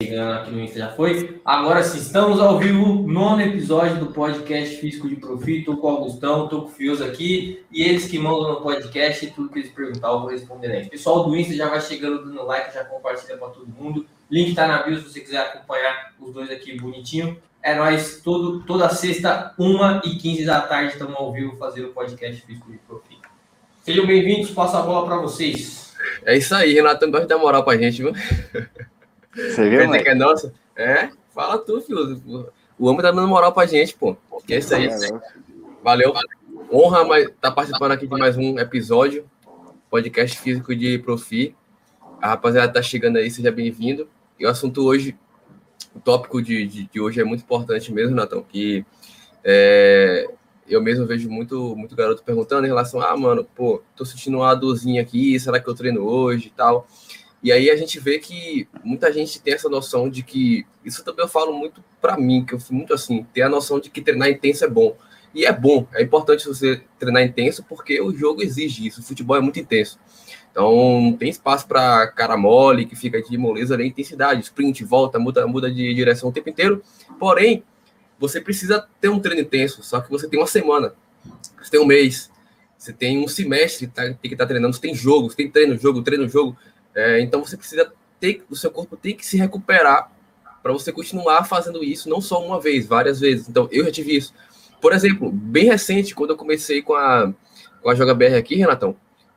chegando aqui no Insta já foi. Agora sim, estamos ao vivo, nono episódio do podcast Físico de Profit. Tô com o Augustão, tô com o Fios aqui. E eles que mandam no podcast, tudo que eles perguntar eu vou responder aí. Pessoal do Insta já vai chegando dando like, já compartilha para todo mundo. Link tá na bio se você quiser acompanhar os dois aqui bonitinho. É nóis, todo, toda sexta, 1h15 da tarde, estamos ao vivo fazendo o podcast Físico de Profit. Sejam bem-vindos, passo a bola para vocês. É isso aí, Renato, gosta de dar moral pra gente, viu? Você viu, que é nossa? É, fala tu, filho. O homem tá dando moral pra gente, pô. Que é isso aí. Valeu. Honra mas tá participando aqui de mais um episódio, podcast físico de Profi. A rapaziada tá chegando aí, seja bem-vindo. E o assunto hoje, o tópico de, de, de hoje é muito importante mesmo, Natão, que é, eu mesmo vejo muito, muito garoto perguntando em relação a, ah, mano, pô, tô sentindo uma dorzinha aqui, será que eu treino hoje e tal. E aí a gente vê que muita gente tem essa noção de que isso também eu falo muito para mim, que eu fui muito assim, ter a noção de que treinar intenso é bom. E é bom, é importante você treinar intenso porque o jogo exige isso, o futebol é muito intenso. Então não tem espaço para cara mole que fica de moleza nem intensidade, sprint, volta, muda, muda de direção o tempo inteiro. Porém, você precisa ter um treino intenso, só que você tem uma semana, você tem um mês, você tem um semestre, tá, tem que estar tá treinando, você tem jogo, você tem treino, jogo, treino, jogo. É, então você precisa ter, o seu corpo tem que se recuperar para você continuar fazendo isso, não só uma vez, várias vezes. Então eu já tive isso. Por exemplo, bem recente, quando eu comecei com a, com a Joga BR aqui, Renatão,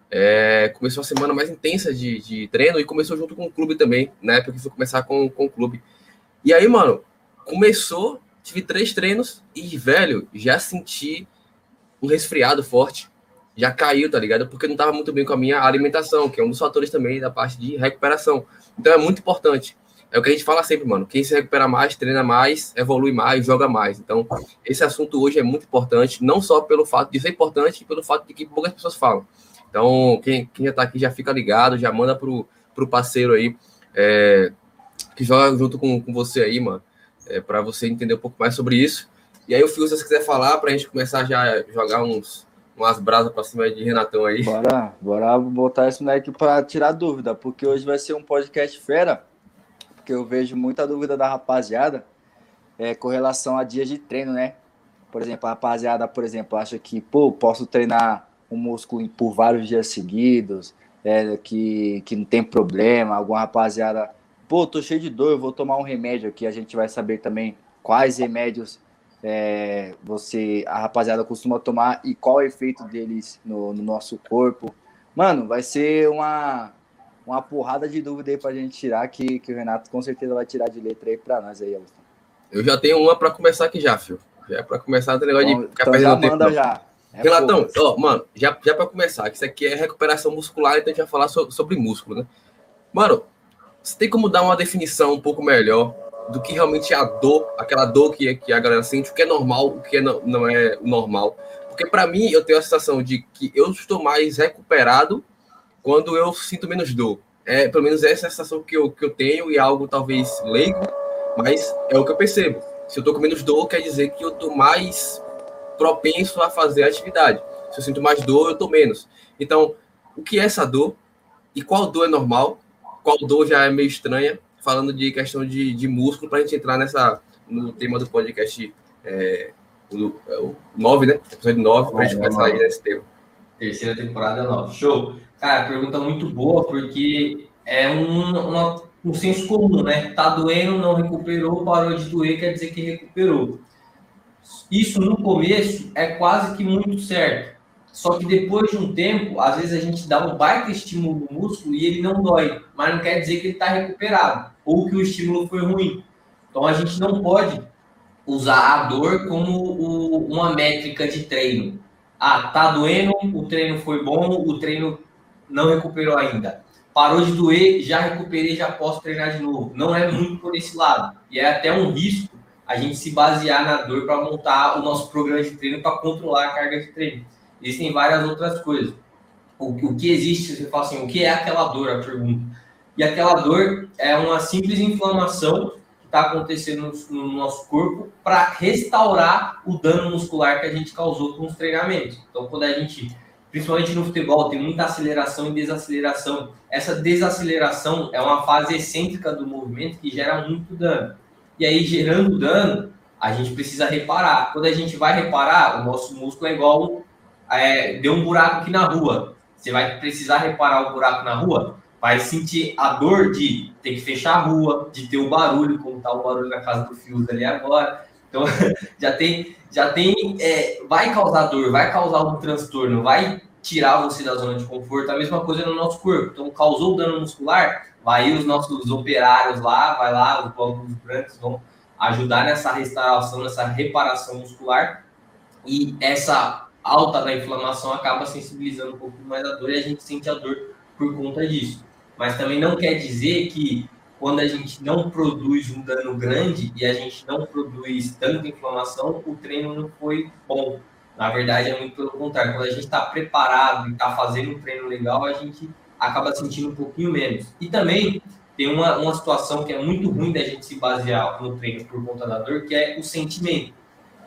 é, começou a semana mais intensa de, de treino e começou junto com o clube também, na época que fui começar com, com o clube. E aí, mano, começou, tive três treinos e, velho, já senti um resfriado forte já caiu, tá ligado? Porque não estava muito bem com a minha alimentação, que é um dos fatores também da parte de recuperação. Então é muito importante. É o que a gente fala sempre, mano. Quem se recupera mais, treina mais, evolui mais, joga mais. Então, esse assunto hoje é muito importante, não só pelo fato de ser importante, pelo fato de que poucas pessoas falam. Então, quem, quem já tá aqui já fica ligado, já manda pro, pro parceiro aí é, que joga junto com, com você aí, mano, é, para você entender um pouco mais sobre isso. E aí, o Fio, se você quiser falar, para a gente começar já a jogar uns, umas brasas para cima de Renatão aí. Bora, bora botar esse moleque para tirar dúvida, porque hoje vai ser um podcast fera, porque eu vejo muita dúvida da rapaziada é, com relação a dias de treino, né? Por exemplo, a rapaziada, por exemplo, acha que, pô, posso treinar um músculo por vários dias seguidos, é, que, que não tem problema. Alguma rapaziada, pô, tô cheio de dor, eu vou tomar um remédio aqui. A gente vai saber também quais remédios é, você a rapaziada costuma tomar e qual é o efeito deles no, no, nosso corpo. Mano, vai ser uma, uma porrada de dúvida aí pra gente tirar, que, que o Renato com certeza vai tirar de letra aí pra nós aí, Austin. Eu já tenho uma para começar aqui já, filho. Já é para começar o negócio então, de ficar então já manda já. É Relatão, ó, mano, já, já para começar, que isso aqui é recuperação muscular, então a gente vai falar so, sobre músculo, né? Mano, você tem como dar uma definição um pouco melhor do que realmente é a dor, aquela dor que, que a galera sente, o que é normal, o que é não, não é normal. Porque para mim, eu tenho a sensação de que eu estou mais recuperado quando eu sinto menos dor. É, pelo menos essa é a sensação que eu, que eu tenho e é algo talvez leigo, mas é o que eu percebo. Se eu estou com menos dor, quer dizer que eu estou mais propenso a fazer a atividade. Se eu sinto mais dor, eu estou menos. Então, o que é essa dor? E qual dor é normal? Qual dor já é meio estranha? Falando de questão de, de músculo, para a gente entrar nessa, no tema do podcast é, o, é o 9, né? Episódio 9, para a gente começar aí nesse tema. Terceira temporada 9. Show! Cara, pergunta muito boa, porque é um, uma, um senso comum, né? Tá doendo, não recuperou, parou de doer, quer dizer que recuperou. Isso no começo é quase que muito certo. Só que depois de um tempo, às vezes a gente dá um baita estímulo no músculo e ele não dói, mas não quer dizer que ele está recuperado ou que o estímulo foi ruim. Então a gente não pode usar a dor como o, uma métrica de treino. Ah, tá doendo, o treino foi bom, o treino não recuperou ainda. Parou de doer, já recuperei, já posso treinar de novo. Não é muito por esse lado. E é até um risco a gente se basear na dor para montar o nosso programa de treino para controlar a carga de treino. Existem várias outras coisas. O, o que existe, você fala assim, o que é aquela dor? A pergunta. E aquela dor é uma simples inflamação que está acontecendo no, no, nosso corpo para restaurar o dano muscular que a gente causou com os treinamentos. Então, quando a gente principalmente no futebol, tem muita aceleração e desaceleração. Essa desaceleração é uma fase excêntrica do movimento que gera muito dano. E aí, gerando dano, a gente precisa reparar. Quando a gente vai reparar, o nosso músculo é igual é, deu um buraco aqui na rua. Você vai precisar reparar o buraco na rua, vai sentir a dor de ter que fechar a rua, de ter o barulho, como está o barulho na casa do Fios ali agora. Então, já tem, já tem, é, vai causar dor, vai causar um transtorno, vai tirar você da zona de conforto. A mesma coisa no nosso corpo. Então, causou dano muscular, vai os nossos operários lá, vai lá, os glóbulos brancos vão ajudar nessa restauração, nessa reparação muscular. E essa alta da inflamação acaba sensibilizando um pouco mais a dor e a gente sente a dor por conta disso. Mas também não quer dizer que quando a gente não produz um dano grande e a gente não produz tanta inflamação, o treino não foi bom. Na verdade, é muito pelo contrário. Quando a gente está preparado e está fazendo um treino legal, a gente acaba sentindo um pouquinho menos. E também tem uma, uma situação que é muito ruim da gente se basear no treino por conta da dor, que é o sentimento.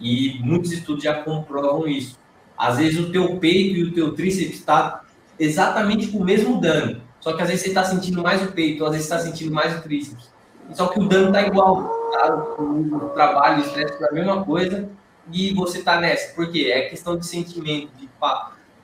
E muitos estudos já comprovam isso. Às vezes o teu peito e o teu tríceps está exatamente com o mesmo dano. Só que às vezes você está sentindo mais o peito, às vezes está sentindo mais o tríceps. Só que o dano está igual. Tá? O, trabalho, o estresse é a mesma coisa e você está nessa. Por quê? É questão de sentimento. De,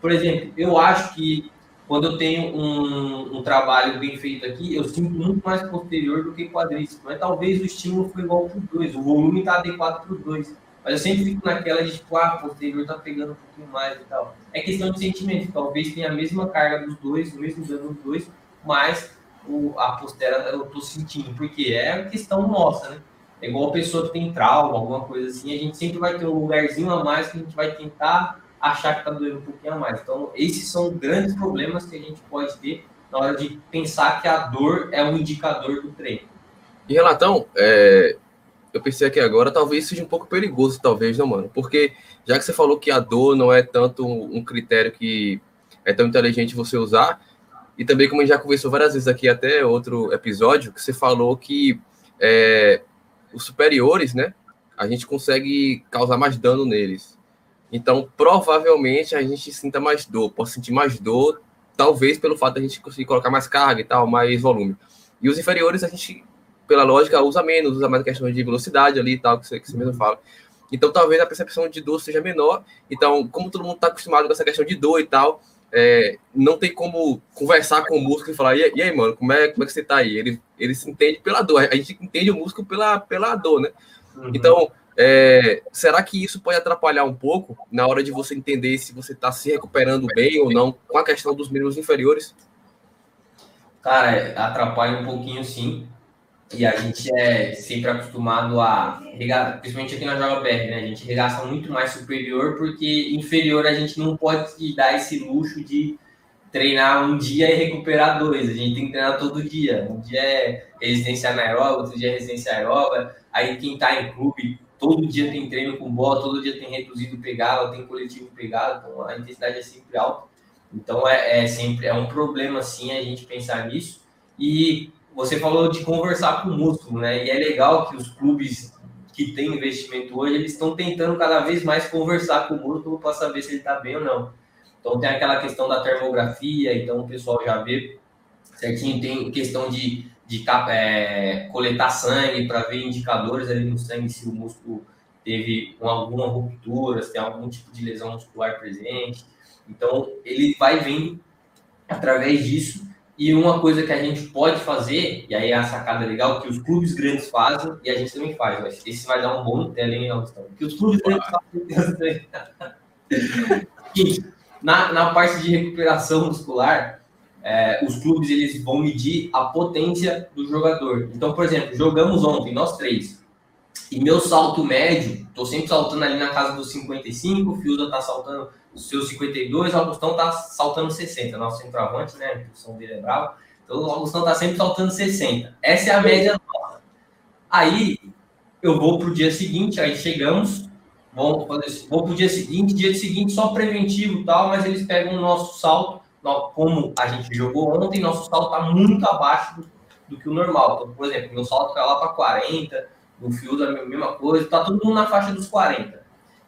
por exemplo, eu acho que quando eu tenho um, um, trabalho bem feito aqui, eu sinto muito mais posterior do que quadríceps. Mas talvez o estímulo foi igual para os dois, o volume está adequado para os dois. Mas eu sempre fico naquela de, tipo, ah, posterior tá pegando um pouquinho mais e tal. É questão de sentimento. Talvez tenha a mesma carga dos dois, o mesmo dano dos dois, mas o, a postera eu tô sentindo. Porque é questão nossa, né? É igual a pessoa que tem trauma, alguma coisa assim. A gente sempre vai ter um lugarzinho a mais que a gente vai tentar achar que tá doendo um pouquinho a mais. Então, esses são grandes problemas que a gente pode ter na hora de pensar que a dor é um indicador do treino. E Relatão, é, eu pensei aqui agora, talvez seja um pouco perigoso, talvez, não, mano? Porque já que você falou que a dor não é tanto um critério que é tão inteligente você usar, e também como a gente já conversou várias vezes aqui, até outro episódio, que você falou que é, os superiores, né, a gente consegue causar mais dano neles. Então, provavelmente, a gente sinta mais dor, pode sentir mais dor, talvez pelo fato de a gente conseguir colocar mais carga e tal, mais volume. E os inferiores, a gente pela lógica, usa menos, usa mais questão de velocidade ali e tal, que você, que você mesmo fala. Então, talvez a percepção de dor seja menor. Então, como todo mundo está acostumado com essa questão de dor e tal, é, não tem como conversar com o músculo e falar, e, e, aí, mano, como é, como é que você tá aí? Ele, ele se entende pela dor, a gente entende o músculo pela, pela dor, né? Uhum. Então, é, será que isso pode atrapalhar um pouco na hora de você entender se você está se recuperando bem ou não com a questão dos membros inferiores? Cara, atrapalha um pouquinho sim. E a gente é sempre acostumado a, principalmente aqui na Joga BR, né? A gente regaça muito mais superior, porque inferior a gente não pode dar esse luxo de treinar um dia e recuperar dois. A gente tem que treinar todo dia. Um dia é resistência anaeróbica, outro dia é resistência aeróbica. Aí quem tá em clube, todo dia tem treino com bola, todo dia tem reduzido pegada, tem coletivo pegado, então a intensidade é sempre alta. Então é, é sempre é um problema sim a gente pensar nisso. E você falou de conversar com o músculo, né? E é legal que os clubes que têm investimento hoje, eles estão tentando cada vez mais conversar com o músculo para saber se ele está bem ou não. Então tem aquela questão da termografia, então o pessoal já vê certinho, tem questão de, de é, coletar sangue para ver indicadores ali no sangue se o músculo teve alguma ruptura, se tem algum tipo de lesão muscular presente. Então ele vai vendo através disso e uma coisa que a gente pode fazer, e aí é a sacada legal, que os clubes grandes fazem e a gente também faz. Mas esse vai dar um bom tela, hein, Augustão? Que os clubes grandes fazem. na, na parte de recuperação muscular, é, os clubes eles vão medir a potência do jogador. Então, por exemplo, jogamos ontem, nós três. E meu salto médio, tô sempre saltando ali na casa dos 55, o Fiuda tá saltando seus 52, o Augustão tá saltando 60, nosso centroavante, né? A posição dele é brava. Então o Augustão tá sempre saltando 60. Essa é a média nossa. Aí eu vou pro dia seguinte, aí chegamos, vamos fazer, vou pro dia seguinte, dia seguinte só preventivo tal, mas eles pegam o nosso salto, como a gente jogou ontem, nosso salto tá muito abaixo do, do que o normal. Então, por exemplo, meu salto tá lá para 40, no fio da mesma coisa, tá todo mundo na faixa dos 40.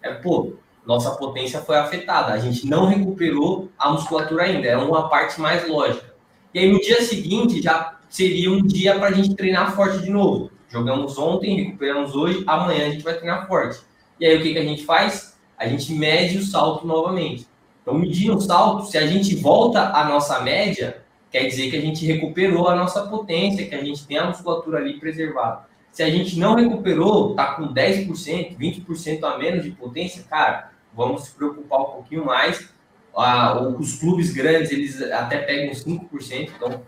É, pô, nossa potência foi afetada. A gente não recuperou a musculatura ainda, é uma parte mais lógica. E aí no dia seguinte já seria um dia para a gente treinar forte de novo. Jogamos ontem, recuperamos hoje, amanhã a gente vai treinar forte. E aí o que, que a gente faz? A gente mede o salto novamente. Então, medindo o salto, se a gente volta à nossa média, quer dizer que a gente recuperou a nossa potência, que a gente tem a musculatura ali preservada. Se a gente não recuperou, tá com 10%, 20% a menos de potência, cara, vamos se preocupar um pouquinho mais. Ah, os clubes grandes, eles até pegam 5%, então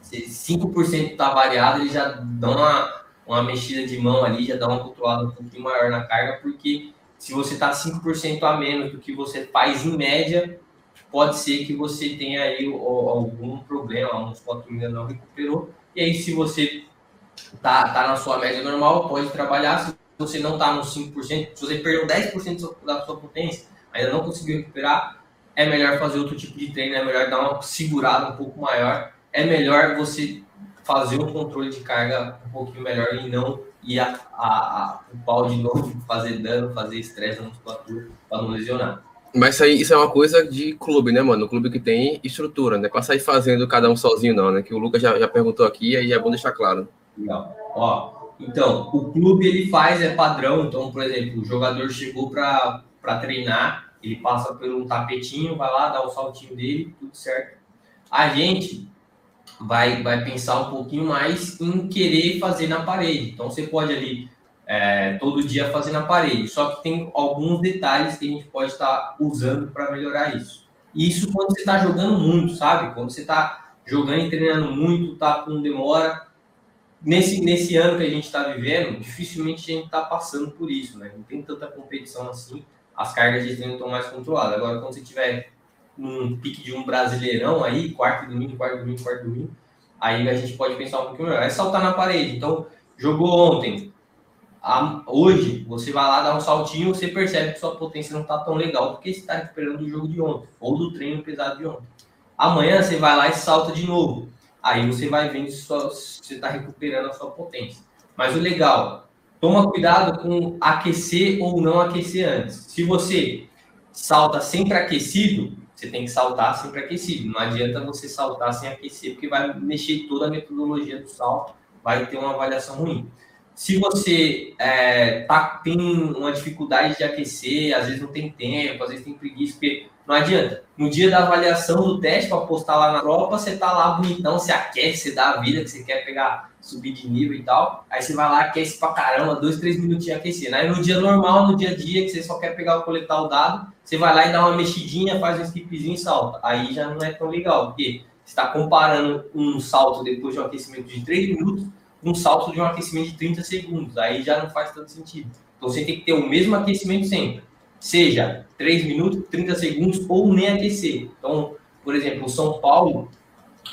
se 5% está variado, eles já dão uma, uma mexida de mão ali, já dá uma controlada um pouquinho maior na carga, porque se você está 5% a menos do que você faz em média, pode ser que você tenha aí algum problema, a musculatura não recuperou. E aí, se você tá, tá na sua média normal, pode trabalhar. Se você não está nos 5%, se você perdeu 10% da sua potência, ainda não conseguiu recuperar, é melhor fazer outro tipo de treino, é melhor dar uma segurada um pouco maior, é melhor você fazer um controle de carga um pouquinho melhor e não ir a, a, a o pau de novo, fazer dano, fazer estresse na musculatura para não lesionar. Mas isso, aí, isso é uma coisa de clube, né, mano? O clube que tem estrutura, né? Para sair fazendo cada um sozinho, não, né? Que o Lucas já, já perguntou aqui, aí é bom deixar claro. Legal. Ó, então, o clube ele faz, é padrão. Então, por exemplo, o jogador chegou para treinar, ele passa por um tapetinho, vai lá, dá o saltinho dele, tudo certo. A gente vai, vai pensar um pouquinho mais em querer fazer na parede. Então, você pode ali é, todo dia fazer na parede. Só que tem alguns detalhes que a gente pode estar usando para melhorar isso. Isso quando você está jogando muito, sabe? Quando você está jogando e treinando muito, tá com demora nesse, nesse ano que a gente está vivendo, dificilmente a gente está passando por isso, né? Não tem tanta competição assim, as cargas de treino estão mais controladas. Agora, quando você tiver um pique de um brasileirão aí, quarto domingo, quarto domingo, quarto domingo, aí a gente pode pensar um pouquinho melhor. É saltar na parede. Então, jogou ontem. A, hoje, você vai lá dar um saltinho, você percebe que sua potência não está tão legal, porque você está recuperando do jogo de ontem, ou do treino pesado de ontem. Amanhã você vai lá e salta de novo. Aí você vai vendo se, você está recuperando a sua potência. Mas o legal, toma cuidado com aquecer ou não aquecer antes. Se você salta sempre aquecido, você tem que saltar sempre aquecido. Não adianta você saltar sem aquecer, porque vai mexer toda a metodologia do salto, vai ter uma avaliação ruim. Se você é, tá, tem uma dificuldade de aquecer, às vezes não tem tempo, às vezes tem preguiça, porque não adianta. No dia da avaliação do teste, para postar lá na prova, você tá lá bonitão, você aquece, você dá a vida que você quer pegar, subir de nível e tal. Aí você vai lá, aquece pra caramba, dois, três minutinhos aquecendo. Aí no dia normal, no dia a dia, que você só quer pegar, coletar o dado, você vai lá e dá uma mexidinha, faz um skipzinho e salta. Aí já não é tão legal, porque você está comparando um salto depois de um aquecimento de 3 minutos um salto de um aquecimento de 30 segundos. Aí já não faz tanto sentido. Então você tem que ter o mesmo aquecimento sempre. Seja 3 minutos, 30 segundos ou nem aquecer. Então, por exemplo, o São Paulo,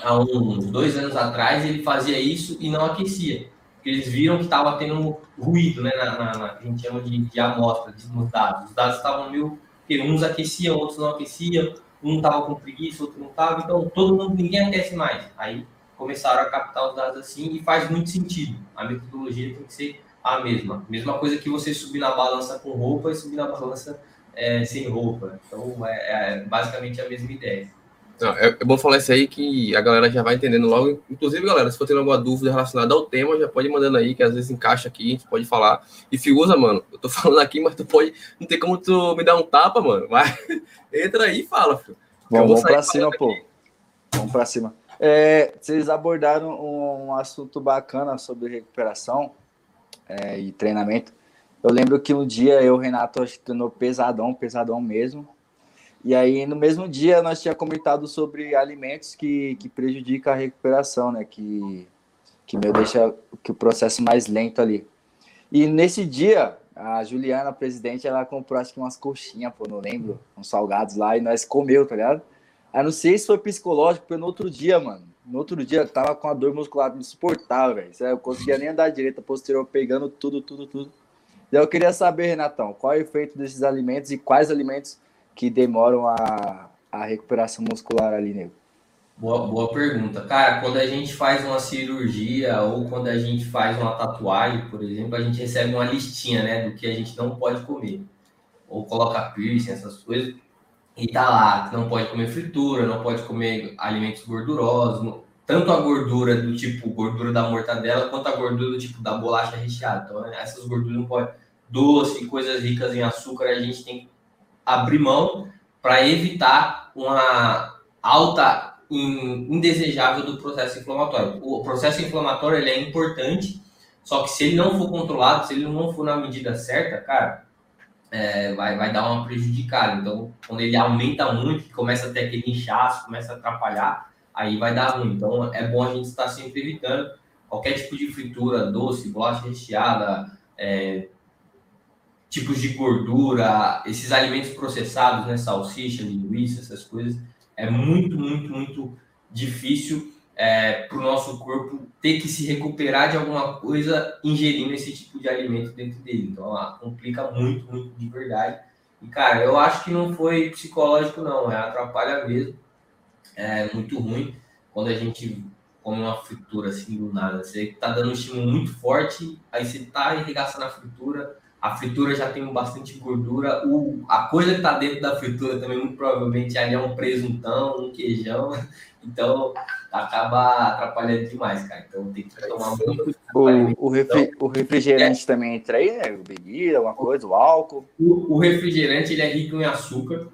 há uns dois anos atrás, ele fazia isso e não aquecia. Eles viram que estava tendo ruído, né? Na, na, na, a gente chama de, de amostra, nos dados. Os dados estavam meio. Porque uns aqueciam, outros não aqueciam, um estava com preguiça, outro não estava. Então, todo mundo, ninguém aquece mais. Aí começaram a captar os dados assim e faz muito sentido. A metodologia tem que ser a mesma. Mesma coisa que você subir na balança com roupa e subir na balança é, sem roupa. Então, é, é, basicamente a mesma ideia. Não, é, é, bom falar isso aí que a galera já vai entendendo logo. Inclusive, galera, se for ter alguma dúvida relacionada ao tema, já pode ir mandando aí, que às vezes encaixa aqui, a gente pode falar. E Figuza, mano, eu tô falando aqui, mas tu pode. Não tem como tu me dar um tapa, mano. Vai, entra aí e fala, filho. Vamos, vamos pra cima, pô. Vamos pra cima. É, vocês abordaram um, assunto bacana sobre recuperação é, e treinamento. Eu lembro que um dia eu, Renato, acho que treinou pesadão, pesadão mesmo. E aí, no mesmo dia, nós tínhamos comentado sobre alimentos que, que prejudicam a recuperação, né? Que, que meu deixa que o processo mais lento ali. E nesse dia, a Juliana, a presidente, ela comprou acho que umas coxinhas, pô, não lembro, uns salgados lá, e nós comeu, tá ligado? Aí não sei se foi psicológico, porque no outro dia, mano, no outro dia eu tava com a dor muscular insuportável, velho. Eu conseguia nem andar direita, posterior, pegando tudo, tudo, tudo. E eu queria saber, Renatão, qual é o efeito desses alimentos e quais alimentos que demoram a, a recuperação muscular ali, nego? Boa, boa pergunta. Cara, quando a gente faz uma cirurgia ou quando a gente faz uma tatuagem, por exemplo, a gente recebe uma listinha, né, do que a gente não pode comer. ou coloca piercing, essas coisas, e tá lá, não pode comer fritura, não pode comer alimentos gordurosos, tanto a gordura do tipo gordura da mortadela, quanto a gordura do tipo da bolacha recheada. Então, essas gorduras não pode doce, coisas ricas em açúcar, a gente tem que abrir mão para evitar uma alta indesejável do processo inflamatório. O processo inflamatório ele é importante, só que se ele não for controlado, se ele não for na medida certa, cara, é, vai, vai dar uma prejudicada. Então, quando ele aumenta muito, começa a ter aquele inchaço, começa a atrapalhar, aí vai dar ruim. Então, é bom a gente estar sempre evitando qualquer tipo de fritura, doce, bolacha recheada, é, tipos de gordura, esses alimentos processados, né, salsicha, linguiça, essas coisas, é muito, muito, muito difícil é, para o nosso corpo ter que se recuperar de alguma coisa ingerindo esse tipo de alimento dentro dele. Então, ah, complica muito, muito de verdade. E, cara, eu acho que não foi psicológico, não, é atrapalha mesmo. É muito ruim quando a gente come uma fritura assim do nada. Você tá dando um estímulo muito forte, aí você tá arregaçando a fritura, a fritura já tem bastante gordura. O, a coisa que está dentro da fritura também, muito provavelmente, ali é um presuntão, um queijão. Então, acaba atrapalhando demais, cara. Então, tem que tomar muito o, o, refri, o refrigerante é. também entra aí, né? Bebida, alguma coisa, o álcool. O, o refrigerante, ele é rico em açúcar.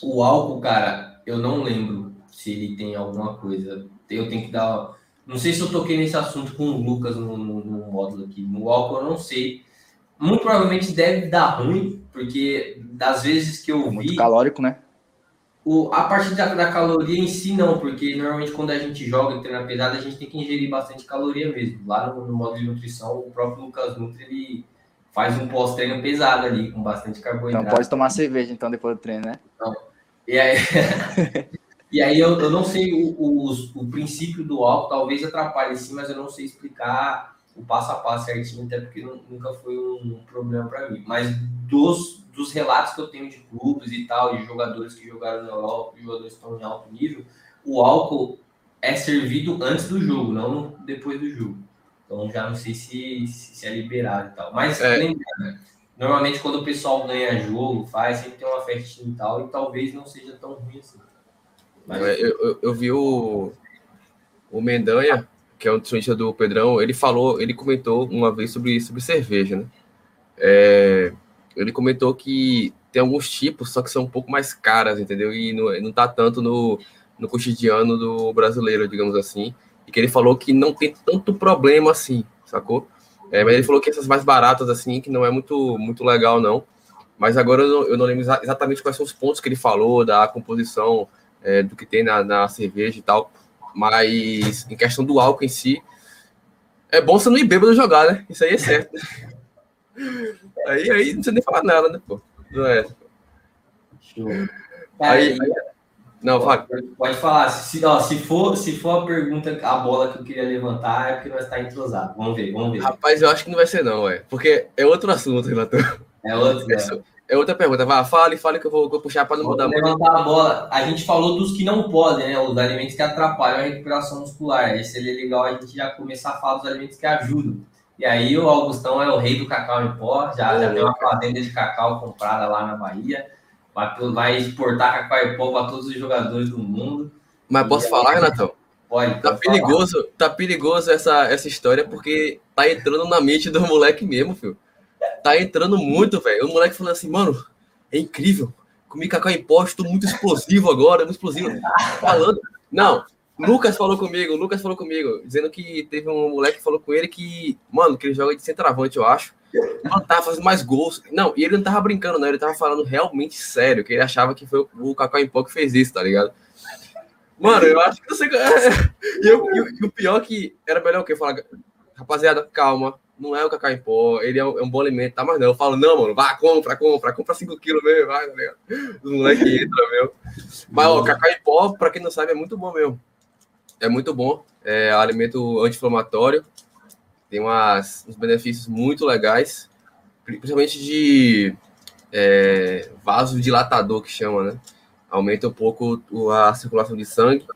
O álcool, cara, eu não lembro se ele tem alguma coisa. Eu tenho que dar... Não sei se eu toquei nesse assunto com o Lucas no, no, no módulo aqui. No álcool, eu não sei muito provavelmente deve dar ruim, porque das vezes que eu vi. Muito calórico, né? O, a parte da, da, caloria em si, não, porque normalmente quando a gente joga e treina pesado, a gente tem que ingerir bastante caloria mesmo. Lá no, no modo de nutrição, o próprio Lucas Nutri ele faz um pós-treino pesado ali, com bastante carboidrato. Então pode tomar cerveja então depois do treino, né? Não. E aí, e aí eu, eu não sei o, o, o princípio do álcool, talvez atrapalhe sim, mas eu não sei explicar o passo a passo certinho, até porque nunca foi um problema para mim. Mas dos, dos relatos que eu tenho de clubes e tal, de jogadores que jogaram na Europa, jogadores que estão em alto nível, o álcool é servido antes do jogo, não depois do jogo. Então já não sei se, se, se é liberado e tal. Mas é. lembrando, normalmente quando o pessoal ganha jogo, faz, sempre tem uma festinha e tal, e talvez não seja tão ruim assim. Mas... É, eu, eu, eu vi o, o Mendanha que é um nutricionista do Pedrão, ele falou, ele comentou uma vez sobre, sobre cerveja, né? É, ele comentou que tem alguns tipos, só que são um pouco mais caras, entendeu? E não, não tá tanto no, no cotidiano do brasileiro, digamos assim. E que ele falou que não tem tanto problema assim, sacou? É, mas ele falou que essas mais baratas, assim, que não é muito, muito legal, não. Mas agora eu não, eu não lembro exatamente quais são os pontos que ele falou da composição é, do que tem na, na cerveja e tal. Mas em questão do álcool em si, é bom você não ir bêbado jogar, né? Isso aí é certo. aí, aí não precisa nem falar nada, né, pô? Não é. Show. Aí, aí, não, pode, pode falar. Se, ó, se, for, se for a pergunta, a bola que eu queria levantar, é porque nós está entrosado. Vamos ver, vamos ver. Rapaz, eu acho que não vai ser, não, ué. Porque é outro assunto, Renato. É outro. É, é outra pergunta. Vá, fale, fale que eu vou, vou puxar para não mudar muito. Levantar a bola. A gente falou dos que não podem, né? Os alimentos que atrapalham a recuperação muscular. Aí seria legal a gente já começar a falar dos alimentos que ajudam. E aí o Augustão é o rei do cacau em pó, já, já tem uma fazenda de cacau comprada lá na Bahia. Vai, vai exportar cacau em pó para todos os jogadores do mundo. Mas posso aí, falar, Renatão? Pode. Tá perigoso, falar. tá perigoso essa, essa história, porque tá entrando na mente do moleque mesmo, filho tá entrando muito, velho. O moleque falando assim, mano, é incrível. Comi cacau em pó, estou muito explosivo agora, muito explosivo. Falando. Não, Lucas falou comigo, Lucas falou comigo, dizendo que teve um moleque que falou com ele que, mano, que ele joga de centroavante, eu acho. Mano, tava fazendo mais gols. Não, e ele não tava brincando, não, ele tava falando realmente sério, que ele achava que foi o Cacau em pó que fez isso, tá ligado? Mano, eu acho que você. e, eu, e, o pior é que era melhor que? Falar, rapaziada, calma, não é o cacau em pó, ele é um, é um, bom alimento, tá? Mas não, eu falo, não, mano, vai, compra, compra, compra 5 quilos mesmo, vai, tá ligado? Os moleques entram, meu. Mas, ó, cacau em pó, pra quem não sabe, é muito bom mesmo. É muito bom, é alimento anti-inflamatório, tem umas, uns benefícios muito legais, principalmente de é, vasodilatador, que chama, né? Aumenta um pouco a circulação de sangue,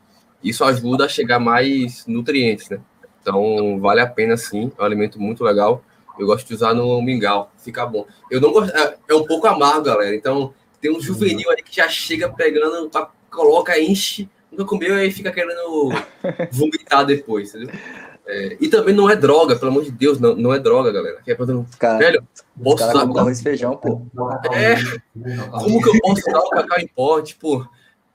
isso ajuda a chegar mais nutrientes, né? Então, vale a pena sim, é um alimento muito legal. Eu gosto de usar no mingau, fica bom. Eu não gosto, é, é um pouco amargo, galera. Então, tem um juvenil aí que já chega pegando, coloca, enche, nunca comeu e fica querendo vomitar depois, entendeu? É, e também não é droga, pelo amor de Deus, não, não é droga, galera. Que é pra... cara, Velho, posso usar. Arroz feijão, pô. É, como que eu posso usar o cacau em pó? Tipo,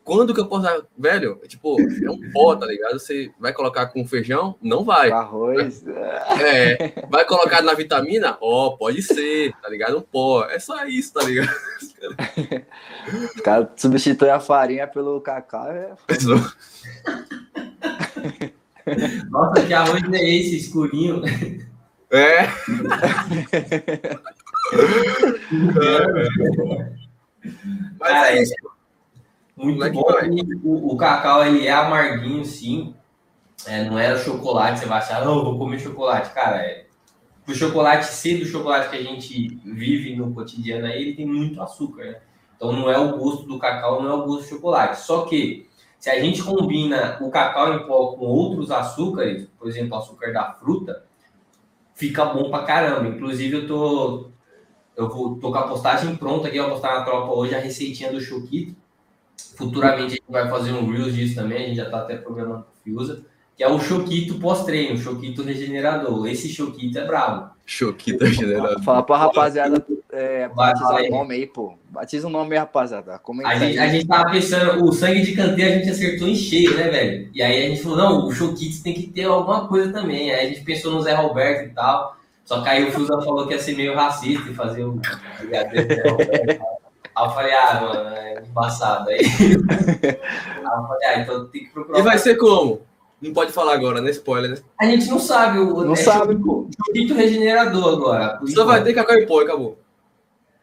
quando que eu posso? Velho, tipo, é um pó, tá ligado? Você vai colocar com feijão? Não vai. Arroz. É. Vai colocar na vitamina? Ó, oh, pode ser, tá ligado? Um pó. É só isso, tá ligado? Os caras substituem a farinha pelo cacau. É... Nossa, que arroz é esse, escurinho? É. Mas Cara, é isso. Muito é bom. O, o, cacau, ele é amarguinho, sim. É, não é o chocolate, você vai achar, não, vou comer chocolate. Cara, é, o chocolate ser do chocolate que a gente vive no cotidiano aí, ele tem muito açúcar, né? Então não é o gosto do cacau, não é o gosto do chocolate. Só que se a gente combina o cacau em pó com outros açúcares, por exemplo, açúcar da fruta, fica bom pra caramba. Inclusive, eu tô. Eu vou com a postagem pronta aqui, eu vou postar na tropa hoje a receitinha do Choquito. Futuramente a gente vai fazer um Reels disso também, a gente já tá até programando com o Fiusa que é o Choquito pós-treino, Choquito regenerador. Esse Choquito é brabo. Choquito regenerador. Fala pra rapaziada é, batizar o nome aí, pô. Batiza o nome aí, rapaziada. a, gente, a gente tava pensando, o sangue de canteiro a gente acertou em cheio, né, velho? E aí a gente falou, não, o Choquito tem que ter alguma coisa também. Aí a gente pensou no Zé Roberto e tal. Só que aí o Fusa falou que ia ser meio racista e fazer o brigadeiro Zé Roberto. Aí eu falei, ah, mano, é embaçado. Aí, aí eu falei, ah, então tem que procurar. E vai ser como? Não pode falar agora, né? Spoiler, né? A gente não sabe. O, não é sabe, pô. Joguito regenerador agora. Só vai ter cacau e pó, acabou.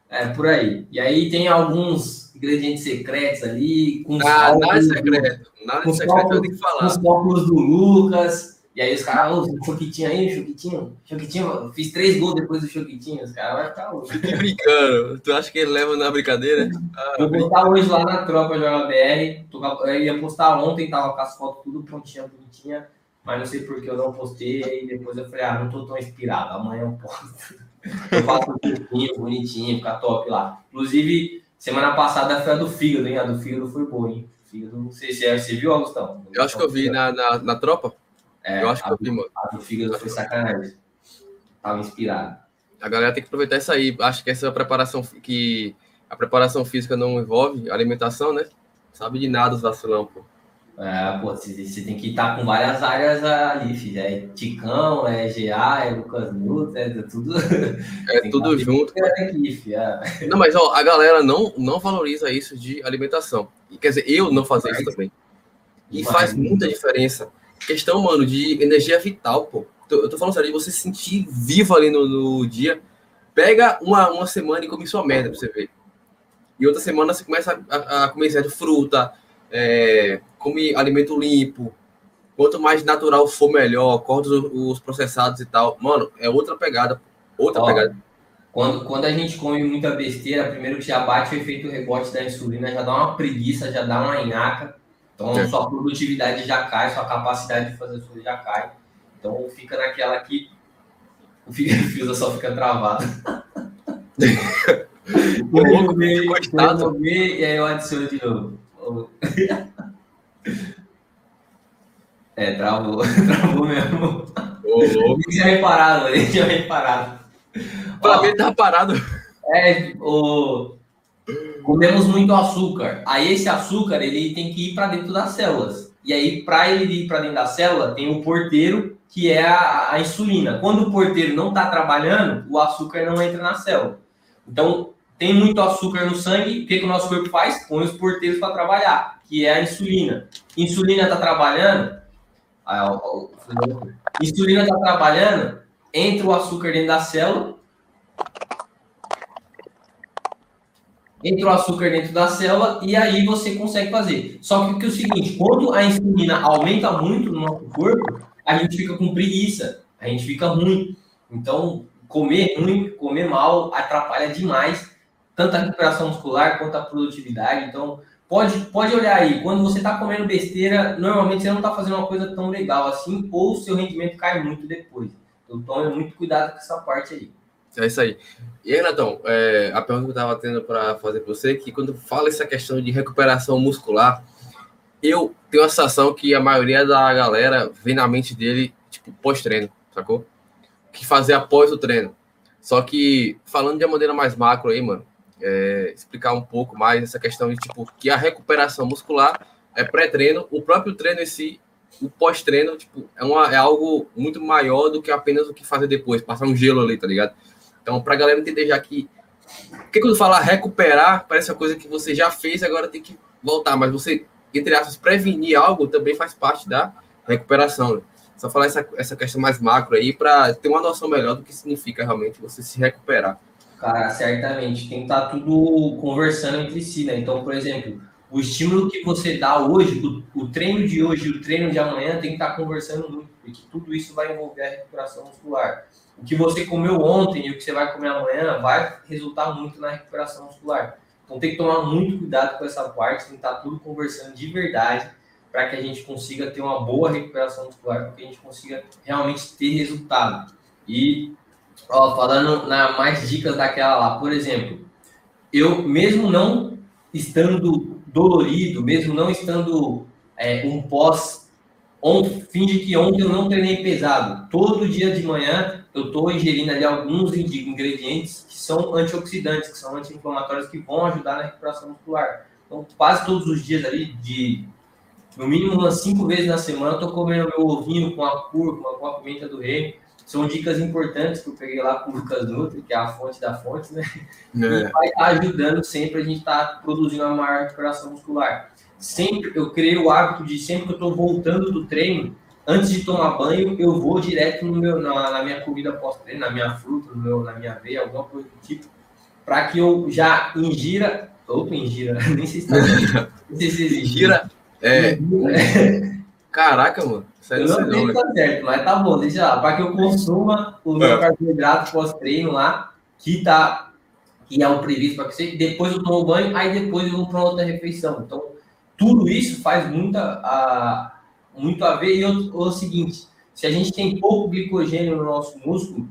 É, por aí. E aí tem alguns ingredientes secretos ali. Com ah, nada secreto. Nada secreto eu tenho que falar. Os cálculos do Lucas. E aí os caras, oh, o Choquitinho aí, Choquitinho, Choquitinho, fiz três gols depois do Choquitinho, os caras vão ficar loucos. Que brincando, tu acha que ele leva na brincadeira? Ah, Vou postar hoje lá na tropa Joga BR, eu ia postar ontem, tava com as fotos tudo prontinha, bonitinha, mas não sei porque eu não postei, aí depois eu falei, ah, não tô tão inspirado, amanhã eu posto. Eu faço um pouquinho, bonitinho, fica top lá. Inclusive, semana passada foi a do fígado, hein? A do fígado foi boa, hein? Fígado, não sei se é, você viu, Augustão? Eu acho que eu vi na, na, na tropa. É, eu acho que eu vi, mano. A do fígado foi sacanagem. Tava inspirado. A galera tem que aproveitar isso aí. Acho que essa preparação que a preparação física não envolve alimentação, né? Sabe de nada os vacilão, pô. É, pô, você, tem que estar com várias áreas ali, filho. É Ticão, é GA, é Lucas Nuto, é tudo. É tudo junto. Aqui, é. Não, mas ó, a galera não, não valoriza isso de alimentação. Quer dizer, eu não faço isso também. E faz muita diferença questão, mano, de energia vital, pô. Eu tô falando sério, de você se sentir vivo ali no, no dia. Pega uma, uma semana e come sua merda pra você ver. E outra semana você começa a, a, a comer certo fruta, é, come alimento limpo. Quanto mais natural for, melhor. Corta os, os processados e tal. Mano, é outra pegada. Outra Ó, pegada. Quando, quando a gente come muita besteira, primeiro que já bate o efeito rebote da insulina, já dá uma preguiça, já dá uma enhaca. Então, é. sua produtividade já cai, sua capacidade de fazer as coisas já cai. Então, fica naquela que o fio só fica travado. o louco meio encostado. E aí eu adiciono de novo. É, travou. travou mesmo. Ô, louco. Tinha reparado, ele tinha reparado. Pra mim, tá parado. É, o comemos muito açúcar. Aí esse açúcar ele tem que ir para dentro das células. E aí para ele ir para dentro da célula tem o porteiro que é a, a insulina. Quando o porteiro não está trabalhando, o açúcar não entra na célula. Então tem muito açúcar no sangue. O que, que o nosso corpo faz? Põe os porteiros para trabalhar, que é a insulina. Insulina está trabalhando. Ah, insulina está trabalhando, entra o açúcar dentro da célula entra o açúcar dentro da célula e aí você consegue fazer. Só que, que é o seguinte, quando a insulina aumenta muito no nosso corpo, a gente fica com preguiça, a gente fica ruim. Então, comer ruim, comer mal atrapalha demais tanto a recuperação muscular quanto a produtividade. Então, pode, pode olhar aí, quando você está comendo besteira, normalmente você não está fazendo uma coisa tão legal assim, ou seu rendimento cai muito depois. Então tome muito cuidado com essa parte aí. É isso aí. E aí, Renatão, é, a pergunta que eu estava tendo para fazer para você é que quando fala essa questão de recuperação muscular, eu tenho a sensação que a maioria da galera vem na mente dele, tipo, pós-treino, sacou? Que fazer após o treino. Só que, falando de uma maneira mais macro aí, mano, é, explicar um pouco mais essa questão de, tipo, que a recuperação muscular é pré-treino, o próprio treino em si, o pós-treino, tipo, é, uma, é algo muito maior do que apenas o que fazer depois, passar um gelo ali, tá ligado? Então, pra galera entender já que. Porque quando fala recuperar, parece uma coisa que você já fez, agora tem que voltar, mas você entre aspas, prevenir algo também faz parte da recuperação. Né? Só falar essa, essa questão mais macro aí para ter uma noção melhor do que significa realmente você se recuperar. Cara, certamente. Tem que estar tá tudo conversando entre si, né? Então, por exemplo, o estímulo que você dá hoje, o, o treino de hoje e o treino de amanhã tem que estar tá conversando muito, porque tudo isso vai envolver a recuperação muscular. O que você comeu ontem e o que você vai comer amanhã vai resultar muito na recuperação muscular. Então tem que tomar muito cuidado com essa parte, tem que estar tudo conversando de verdade para que a gente consiga ter uma boa recuperação muscular, para que a gente consiga realmente ter resultado. E, ó, falando na mais dicas daquela lá, por exemplo, eu mesmo não estando dolorido, mesmo não estando é, um pós, on, finge que ontem eu não treinei pesado. Todo dia de manhã eu estou ingerindo ali alguns ingredientes que são antioxidantes, que são anti-inflamatórios, que vão ajudar na recuperação muscular. Então, quase todos os dias ali, de no mínimo umas cinco vezes na semana, eu estou comendo meu ovinho com a cúrcuma, com a pimenta do reino. São dicas importantes que eu peguei lá com o Lucas Nutri, que é a fonte da fonte, né? É. E vai estar ajudando sempre a gente estar tá produzindo uma maior recuperação muscular. Sempre, eu criei o hábito de sempre que eu estou voltando do treino, antes de tomar banho, eu vou direto no meu, na, na minha comida pós-treino, na minha fruta, no meu, na minha aveia, alguma coisa do tipo, para que eu já ingira. Opa, ingira, nem sei se está. não sei se existe. Ingira. É. Caraca, mano. Sério, eu não sei se tá certo, mas tá bom, deixa lá. Para que eu consuma o meu é. carboidrato pós-treino lá, que tá. Que é o previsto para que você. Depois eu tomo banho, aí depois eu vou para outra refeição. Então, tudo isso faz muita. A, muito a ver. E o, o seguinte: se a gente tem pouco glicogênio no nosso músculo,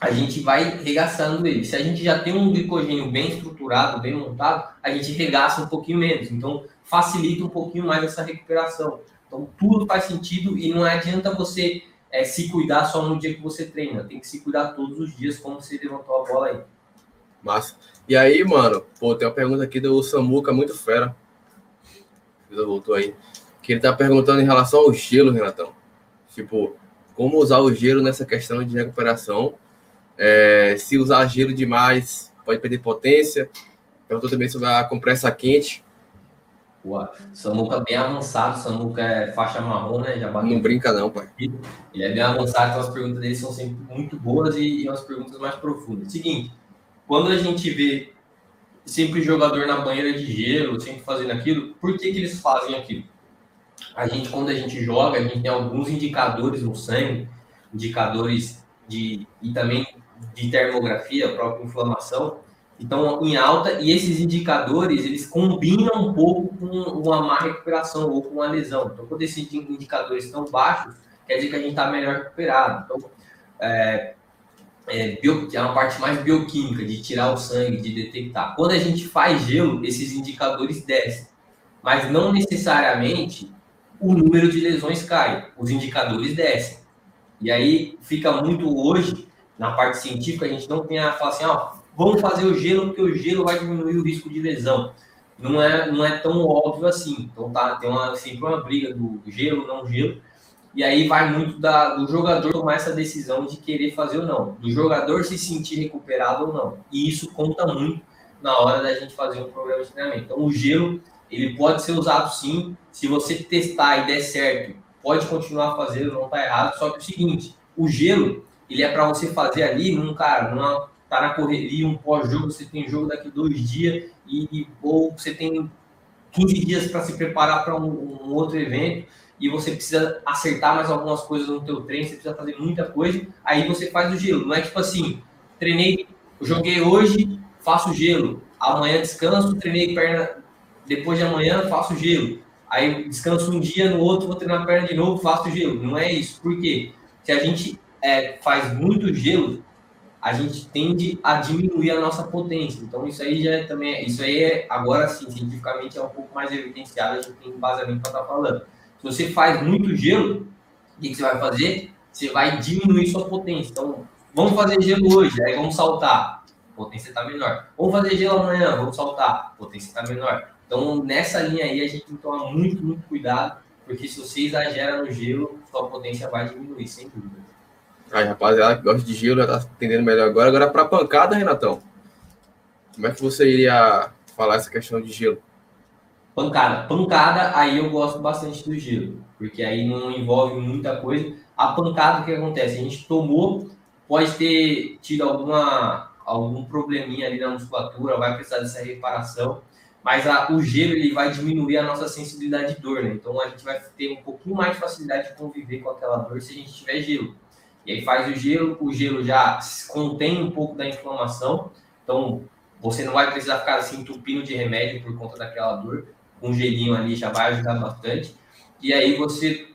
a gente vai regaçando ele. Se a gente já tem um glicogênio bem estruturado, bem montado, a gente regaça um pouquinho menos. Então, facilita um pouquinho mais essa recuperação. Então, tudo faz sentido e não adianta você é, se cuidar só no dia que você treina. Tem que se cuidar todos os dias, como você levantou a bola aí. Massa. E aí, mano, pô, tem uma pergunta aqui do Samuca, muito fera. Voltou aí que ele tá perguntando em relação ao gelo, Renatão. Tipo, como usar o gelo nessa questão de recuperação. É, se usar gelo demais, pode perder potência. Perguntou também sobre a compressa quente. Boa. Samuca bem avançado, Samuca é faixa marrom, né? Já bateu. Não brinca não, pai. Ele é bem avançado, então as perguntas dele são sempre muito boas e, e umas perguntas mais profundas. Seguinte, quando a gente vê sempre jogador na banheira de gelo, sempre fazendo aquilo, por que, que eles fazem aquilo? A gente, quando a gente joga, a gente tem alguns indicadores no sangue, indicadores de, e também de termografia, a própria inflamação, então em alta, e esses indicadores, eles combinam um pouco com uma má recuperação ou com uma lesão. Então, quando esses indicadores estão baixos, quer dizer que a gente está melhor recuperado. Então, é, é, bio, é uma parte mais bioquímica, de tirar o sangue, de detectar. Quando a gente faz gelo, esses indicadores descem. Mas não necessariamente o número de lesões cai, os indicadores descem. E aí fica muito hoje, na parte científica, a gente não tem a falar assim, vamos fazer o gelo porque o gelo vai diminuir o risco de lesão. Não é, não é tão óbvio assim. Então tá, tem uma, sempre uma briga do gelo, não gelo. E aí vai muito da, do jogador tomar essa decisão de querer fazer ou não. Do jogador se sentir recuperado ou não. E isso conta muito na hora da gente fazer um programa de treinamento. Então o gelo ele pode ser usado sim. Se você testar e der certo, pode continuar fazendo, não está errado. Só que é o seguinte, o gelo, ele é para você fazer ali, num cara, numa, tá na correria, um pós-jogo, você tem jogo daqui dois dias, e, ou você tem 15 dias para se preparar para um, um, outro evento, e você precisa acertar mais algumas coisas no teu treino, você precisa fazer muita coisa, aí você faz o gelo. Não é tipo assim, treinei, joguei hoje, faço gelo, amanhã descanso, treinei perna depois de amanhã faço gelo. Aí descanso um dia, no outro vou treinar a perna de novo, faço gelo. Não é isso. Por quê? Se a gente é, faz muito gelo, a gente tende a diminuir a nossa potência. Então, isso aí já é também, isso aí é, agora sim, cientificamente é um pouco mais evidenciado, a gente tem embasamento para estar tá falando. Se você faz muito gelo, o que, que você vai fazer? Você vai diminuir sua potência. Então, vamos fazer gelo hoje, aí vamos saltar, potência está menor. Vamos fazer gelo amanhã, vamos saltar, potência está menor. Então, nessa linha aí, a gente tem que tomar muito, muito cuidado, porque se você exagera no gelo, sua potência vai diminuir, sem dúvida. Aí, rapaziada que gosta de gelo, já tá entendendo melhor agora. Agora, para pancada, Renatão, como é que você iria falar essa questão de gelo? Pancada. Pancada, aí eu gosto bastante do gelo, porque aí não envolve muita coisa. A pancada, o que acontece? A gente tomou, pode ter tido alguma, algum probleminha ali na musculatura, vai precisar dessa reparação, mas a, o gelo ele vai diminuir a nossa sensibilidade de dor, né? Então a gente vai ter um pouquinho mais de facilidade de conviver com aquela dor se a gente tiver gelo. E aí faz o gelo, o gelo já contém um pouco da inflamação, então você não vai precisar ficar assim entupindo de remédio por conta daquela dor. Um gelinho ali já vai ajudar bastante. E aí você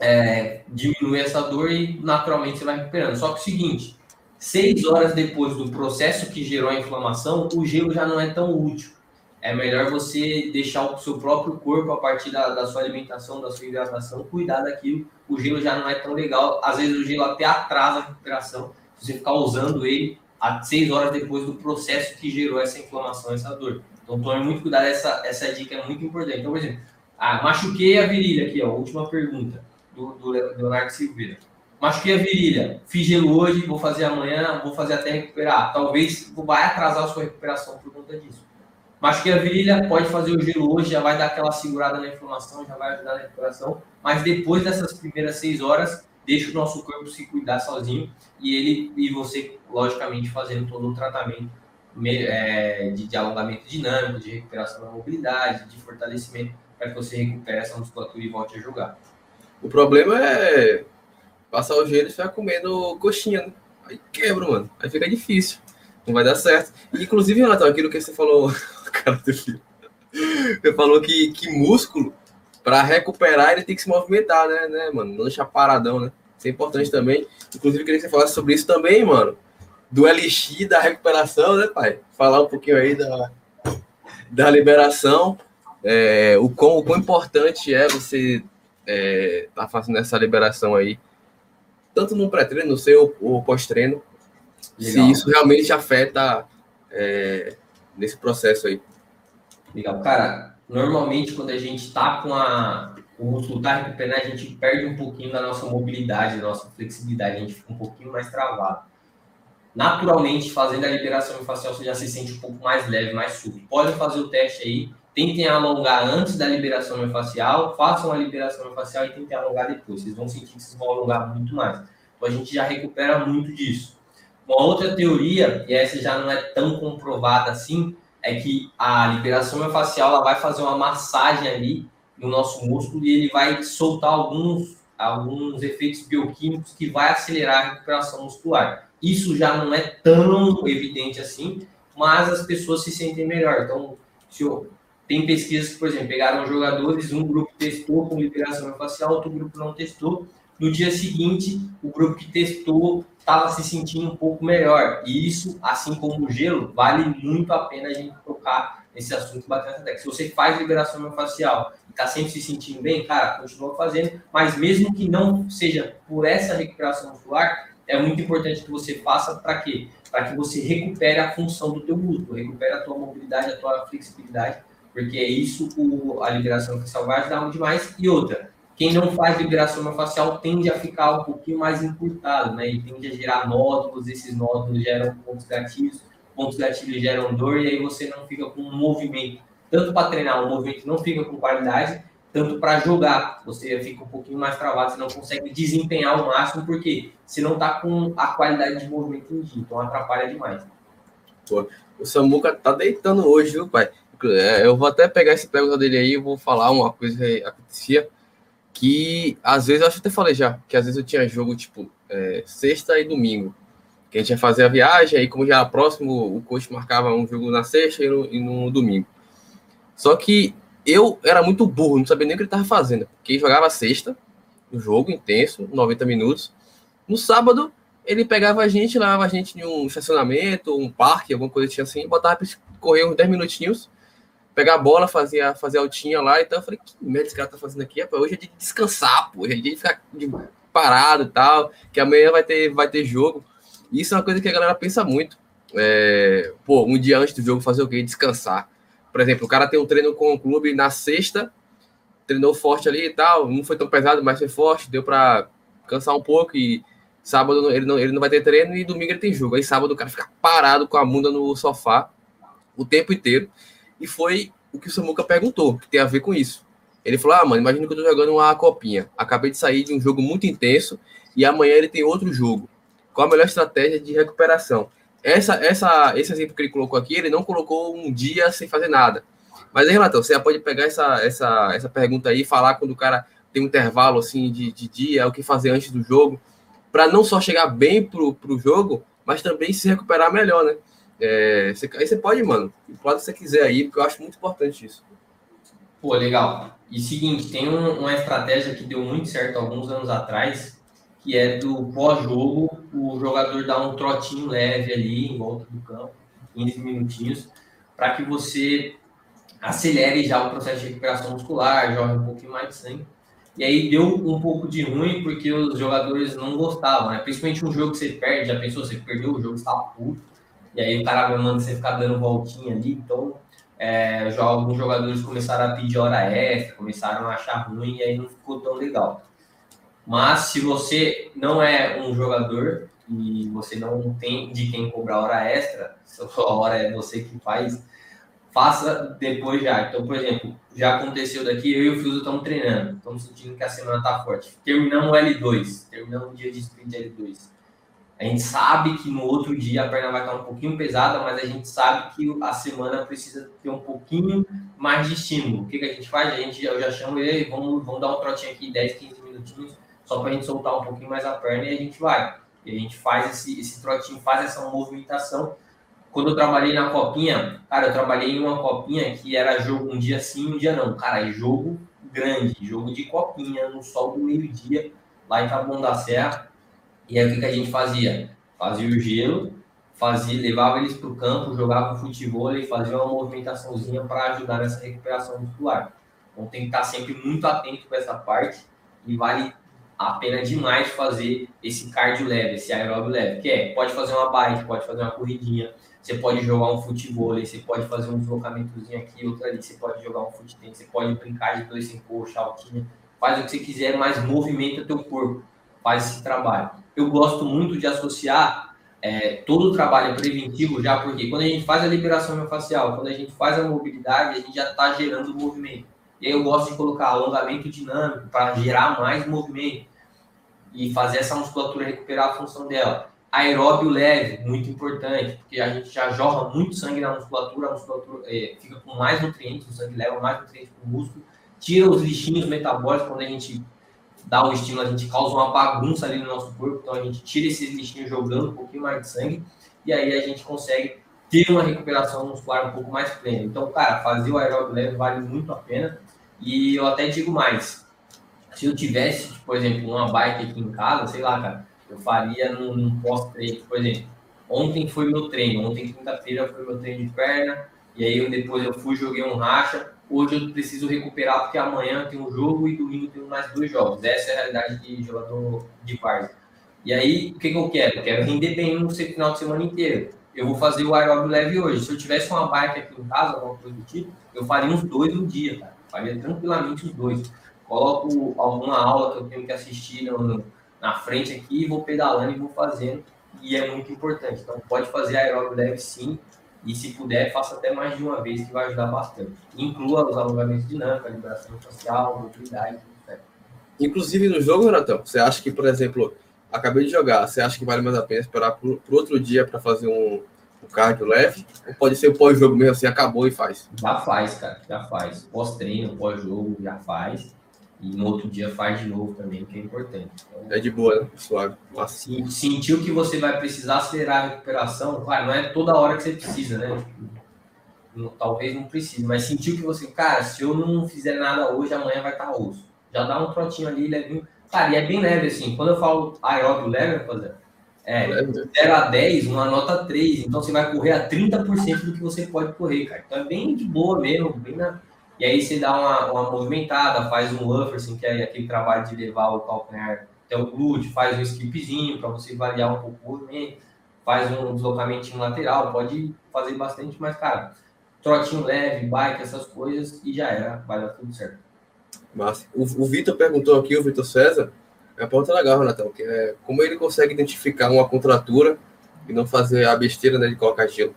é, diminui essa dor e naturalmente você vai recuperando. Só que é o seguinte, seis horas depois do processo que gerou a inflamação, o gelo já não é tão útil é melhor você deixar o seu próprio corpo, a partir da, da, sua alimentação, da sua hidratação, cuidar daquilo. O gelo já não é tão legal. Às vezes o gelo até atrasa a recuperação. Se você ficar usando ele a seis horas depois do processo que gerou essa inflamação, essa dor. Então tome muito cuidado, essa, essa dica é muito importante. Então, por exemplo, ah, machuquei a virilha aqui, ó, última pergunta do, do Leonardo Silveira. Machuquei a virilha, fiz gelo hoje, vou fazer amanhã, vou fazer até recuperar. Talvez vai atrasar a sua recuperação por conta disso. Machuquei a virilha, pode fazer o gelo hoje, já vai dar aquela segurada na inflamação, já vai ajudar na recuperação. Mas depois dessas primeiras seis horas, deixa o nosso corpo se cuidar sozinho e ele e você, logicamente, fazendo todo o tratamento é, de, de alongamento dinâmico, de recuperação da mobilidade, de fortalecimento, para que você recupere essa musculatura e volte a jogar. O problema é passar o gelo e ficar comendo coxinha, né? Aí quebra, mano. Aí fica difícil. Não vai dar certo. Inclusive, Renato, aquilo que você falou cara do filho. Você falou que, que músculo, para recuperar, ele tem que se movimentar, né, né, mano? Não deixar paradão, né? Isso é importante também. Inclusive, queria que você falasse sobre isso também, mano. Do LX, da recuperação, né, pai? Falar um pouquinho aí da, da liberação. É, o, quão, o quão importante é você é, tá fazendo essa liberação aí, tanto no pré-treino, no seu ou pós-treino, se isso realmente afeta é, nesse processo aí. Legal. Cara, normalmente quando a gente está com a, o músculo tá recuperando, a gente perde um pouquinho da nossa mobilidade, da nossa flexibilidade, a gente fica um pouquinho mais travado. Naturalmente, fazendo a liberação facial, você já se sente um pouco mais leve, mais sujo. Podem fazer o teste aí, tentem alongar antes da liberação facial, façam a liberação facial e tentem alongar depois. Vocês vão sentir que vocês vão alongar muito mais. Então a gente já recupera muito disso. Uma outra teoria, e essa já não é tão comprovada assim, é que a liberação miofascial ela vai fazer uma massagem ali no nosso músculo e ele vai soltar alguns, alguns efeitos bioquímicos que vai acelerar a recuperação muscular. Isso já não é tão evidente assim, mas as pessoas se sentem melhor. Então, se eu, tem pesquisas que, por exemplo, pegaram jogadores, um grupo testou com liberação facial, outro grupo não testou. No dia seguinte, o grupo que testou estava se sentindo um pouco melhor. E isso, assim como o gelo, vale muito a pena a gente tocar nesse assunto bater essa Se você faz liberação facial e está sempre se sentindo bem, cara, continua fazendo. Mas mesmo que não seja por essa recuperação muscular, é muito importante que você faça para quê? Para que você recupere a função do teu músculo, recupere a tua mobilidade, a tua flexibilidade, porque é isso o, a liberação facial vai ajudar muito demais. E outra, quem não faz liberação facial tende a ficar um pouquinho mais encurtado, né? E tende a gerar nódulos, esses nódulos geram pontos gatilhos, pontos gatilhos geram dor, e aí você não fica com um movimento. Tanto para treinar, o movimento não fica com qualidade, tanto para jogar, você fica um pouquinho mais travado, você não consegue desempenhar o máximo, porque você não está com a qualidade de movimento em dia, então atrapalha demais. Pô, o Samuca tá deitando hoje, viu, pai? É, eu vou até pegar esse pergunta dele aí e vou falar uma coisa que acontecia que às vezes, eu acho que até falei já, que às vezes eu tinha jogo tipo é, sexta e domingo, que a gente ia fazer a viagem, aí como já era próximo, o coach marcava um jogo na sexta e no, e no domingo. Só que eu era muito burro, não sabia nem o que ele estava fazendo, porque jogava sexta, um jogo intenso, 90 minutos, No sábado, ele pegava a gente, levava a gente em um estacionamento, um parque, alguma coisa assim, botava para correr uns 10 minutinhos, pegar a bola, fazia, fazer altinha lá. Então eu falei, que merda esse cara tá fazendo aqui? Hoje é de descansar, pô. Hoje é de ficar parado e tal, que amanhã vai ter, vai ter jogo. Isso é uma coisa que a galera pensa muito. É, pô, um dia antes do jogo fazer o quê? Descansar. Por exemplo, o cara tem um treino com o clube na sexta, treinou forte ali e tal, não foi tão pesado, mas foi forte, deu para cansar um pouco e sábado ele não, ele não vai ter treino e domingo ele tem jogo. Aí sábado o cara fica parado com a bunda no sofá o tempo inteiro. E foi o que o Samuca perguntou, que tem a ver com isso. Ele falou: Ah, mano, imagina que eu tô jogando uma copinha. Acabei de sair de um jogo muito intenso e amanhã ele tem outro jogo. Qual a melhor estratégia de recuperação? Essa, essa, esse exemplo que ele colocou aqui, ele não colocou um dia sem fazer nada. Mas aí, Renatão, você pode pegar essa, essa, essa pergunta aí e falar quando o cara tem um intervalo assim de, de dia, o que fazer antes do jogo, para não só chegar bem pro, pro jogo, mas também se recuperar melhor, né? É, você, aí você pode, mano, pode se você quiser aí, porque eu acho muito importante isso. Pô, legal. E seguinte, tem um, uma estratégia que deu muito certo alguns anos atrás, que é do pós-jogo, o jogador dar um trotinho leve ali em volta do campo, 15 minutinhos, para que você acelere já o processo de recuperação muscular, jogue um pouquinho mais de sangue. E aí deu um pouco de ruim porque os jogadores não gostavam, né? Principalmente um jogo que você perde, já pensou, você perdeu o jogo, você tá puto, e aí o cara manda você ficar dando voltinha ali, então é, alguns jogadores começaram a pedir hora extra, começaram a achar ruim e aí não ficou tão legal. Mas se você não é um jogador e você não tem de quem cobrar hora extra, sua hora é você que faz, faça depois já. Então, por exemplo, já aconteceu daqui, eu e o Fiuso estamos treinando, estamos sentindo que a semana está forte. Terminamos o L2, terminamos o dia de sprint L2. A gente sabe que no outro dia a perna vai estar um pouquinho pesada, mas a gente sabe que a semana precisa ter um pouquinho mais de estímulo. O que, que a gente faz? A gente, eu já chamo ele, vamos, vamos dar um trotinho aqui, 10, 15 minutinhos, só para a gente soltar um pouquinho mais a perna e a gente vai. E a gente faz esse, esse trotinho, faz essa movimentação. Quando eu trabalhei na copinha, cara, eu trabalhei em uma copinha que era jogo um dia sim, um dia não. Cara, é jogo grande, jogo de copinha, no sol do meio-dia, lá em Taboão da Serra e aí o que, que a gente fazia? Fazia o gelo, fazia, levava eles para o campo, jogava futebol e fazia uma movimentaçãozinha para ajudar nessa recuperação muscular. Então tem que estar sempre muito atento com essa parte e vale a pena demais fazer esse cardio leve, esse aeróbio leve, que é, pode fazer uma bike, pode fazer uma corridinha, você pode jogar um futebol, você pode fazer um deslocamentozinho aqui, outro ali, você pode jogar um futebol, você pode brincar de dois sem coxa, altinha, faz o que você quiser, mas movimenta teu corpo, faz esse trabalho eu gosto muito de associar é, todo o trabalho preventivo já, porque quando a gente faz a liberação miofascial, quando a gente faz a mobilidade, a gente já está gerando movimento. E aí eu gosto de colocar alongamento dinâmico para gerar mais movimento e fazer essa musculatura recuperar a função dela. Aeróbio leve, muito importante, porque a gente já jorra muito sangue na musculatura, a musculatura é, fica com mais nutrientes, o sangue leva mais nutrientes para o músculo, tira os lixinhos metabólicos quando a gente dá o estímulo, a gente causa uma bagunça ali no nosso corpo, então a gente tira esses lixinhos jogando um pouquinho mais de sangue, e aí a gente consegue ter uma recuperação muscular um pouco mais plena. Então, cara, fazer o aeróbio leve vale muito a pena, e eu até digo mais, se eu tivesse, tipo, por exemplo, uma bike aqui em casa, sei lá, cara, eu faria num, num pós-treino, por exemplo, ontem foi meu treino, ontem quinta-feira foi meu treino de perna, e aí eu, depois eu fui, joguei um racha, hoje eu preciso recuperar porque amanhã tem um jogo e domingo tem mais dois jogos. Essa é a realidade de jogador de várzea. E aí, o que, que eu quero? Eu quero render bem no final de semana inteiro. Eu vou fazer o aeróbio leve hoje. Se eu tivesse uma bike aqui em casa, alguma coisa do tipo, eu faria uns dois no dia, cara. Faria tranquilamente os dois. Coloco alguma aula que eu tenho que assistir no, na frente aqui, vou pedalando e vou fazendo. E é muito importante. Então, pode fazer aeróbio leve sim. E se puder, faça até mais de uma vez, que vai ajudar bastante. Inclua os alongamentos dinâmicos, a liberação facial, mobilidade, etc. Inclusive no jogo, Renatão, você acha que, por exemplo, acabei de jogar, você acha que vale mais a pena esperar para outro dia para fazer um, um cardio leve? Ou pode ser o pós-jogo mesmo, assim, acabou e faz? Já faz, cara, já faz. Pós-treino, pós-jogo, já faz. E no outro dia faz de novo também, que é importante. Então, é de boa, né? Suave. Assim, sentiu que você vai precisar acelerar a recuperação, claro, não é toda hora que você precisa, né? Talvez não precise, mas sentiu que você, cara, se eu não fizer nada hoje, amanhã vai estar osso. Já dá um trotinho ali, levinho, Cara, e é bem leve, assim. Quando eu falo aeróbio leve, rapaziada, é 0 a 10, uma nota 3. Então você vai correr a 30% do que você pode correr, cara. Então é bem de boa mesmo, bem na... E aí você dá uma, uma movimentada, faz um assim que é aquele trabalho de levar o calcanhar até o glúteo, faz um skipzinho para você variar um pouco o movimento, faz um deslocamento lateral, pode fazer bastante, mas, cara, trotinho leve, bike, essas coisas, e já era, vai dar tudo certo. Massa. O, o Vitor perguntou aqui, o Vitor César, é a ponta legal, Renatão, que é como ele consegue identificar uma contratura e não fazer a besteira né, de colocar gelo.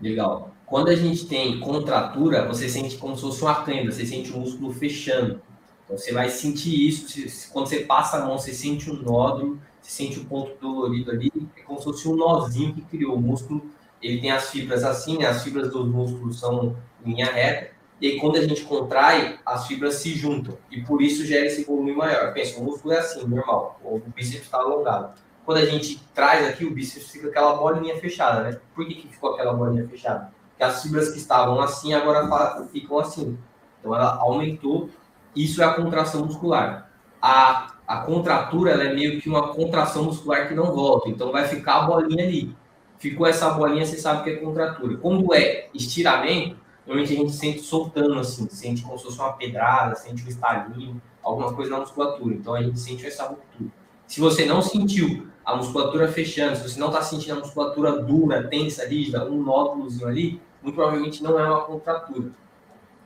Legal. Quando a gente tem contratura, você sente como se fosse uma câimbra, você sente o músculo fechando. Então você vai sentir isso, quando você passa a mão, você sente um nódulo, você sente o um ponto dolorido ali, é como se fosse um nozinho que criou o músculo. Ele tem as fibras assim, as fibras dos músculos são em linha reta, e aí, quando a gente contrai, as fibras se juntam. E por isso gera esse volume maior. Pensa, o músculo é assim, normal. O bíceps está alongado. Quando a gente traz aqui, o bíceps fica aquela bolinha fechada, né? Por que, que ficou aquela bolinha fechada? Porque as fibras que estavam assim, agora ficam assim. Então, ela aumentou. Isso é a contração muscular. A, a contratura, ela é meio que uma contração muscular que não volta. Então, vai ficar a bolinha ali. Ficou essa bolinha, você sabe que é contratura. Quando é estiramento, normalmente a gente sente soltando, assim, sente como se fosse uma pedrada, sente um estalinho, alguma coisa na musculatura. Então a gente sente essa ruptura. Se você não sentiu a musculatura fechando, se você não está sentindo a musculatura dura, tensa, rígida, um nódulozinho ali, muito provavelmente não é uma contratura.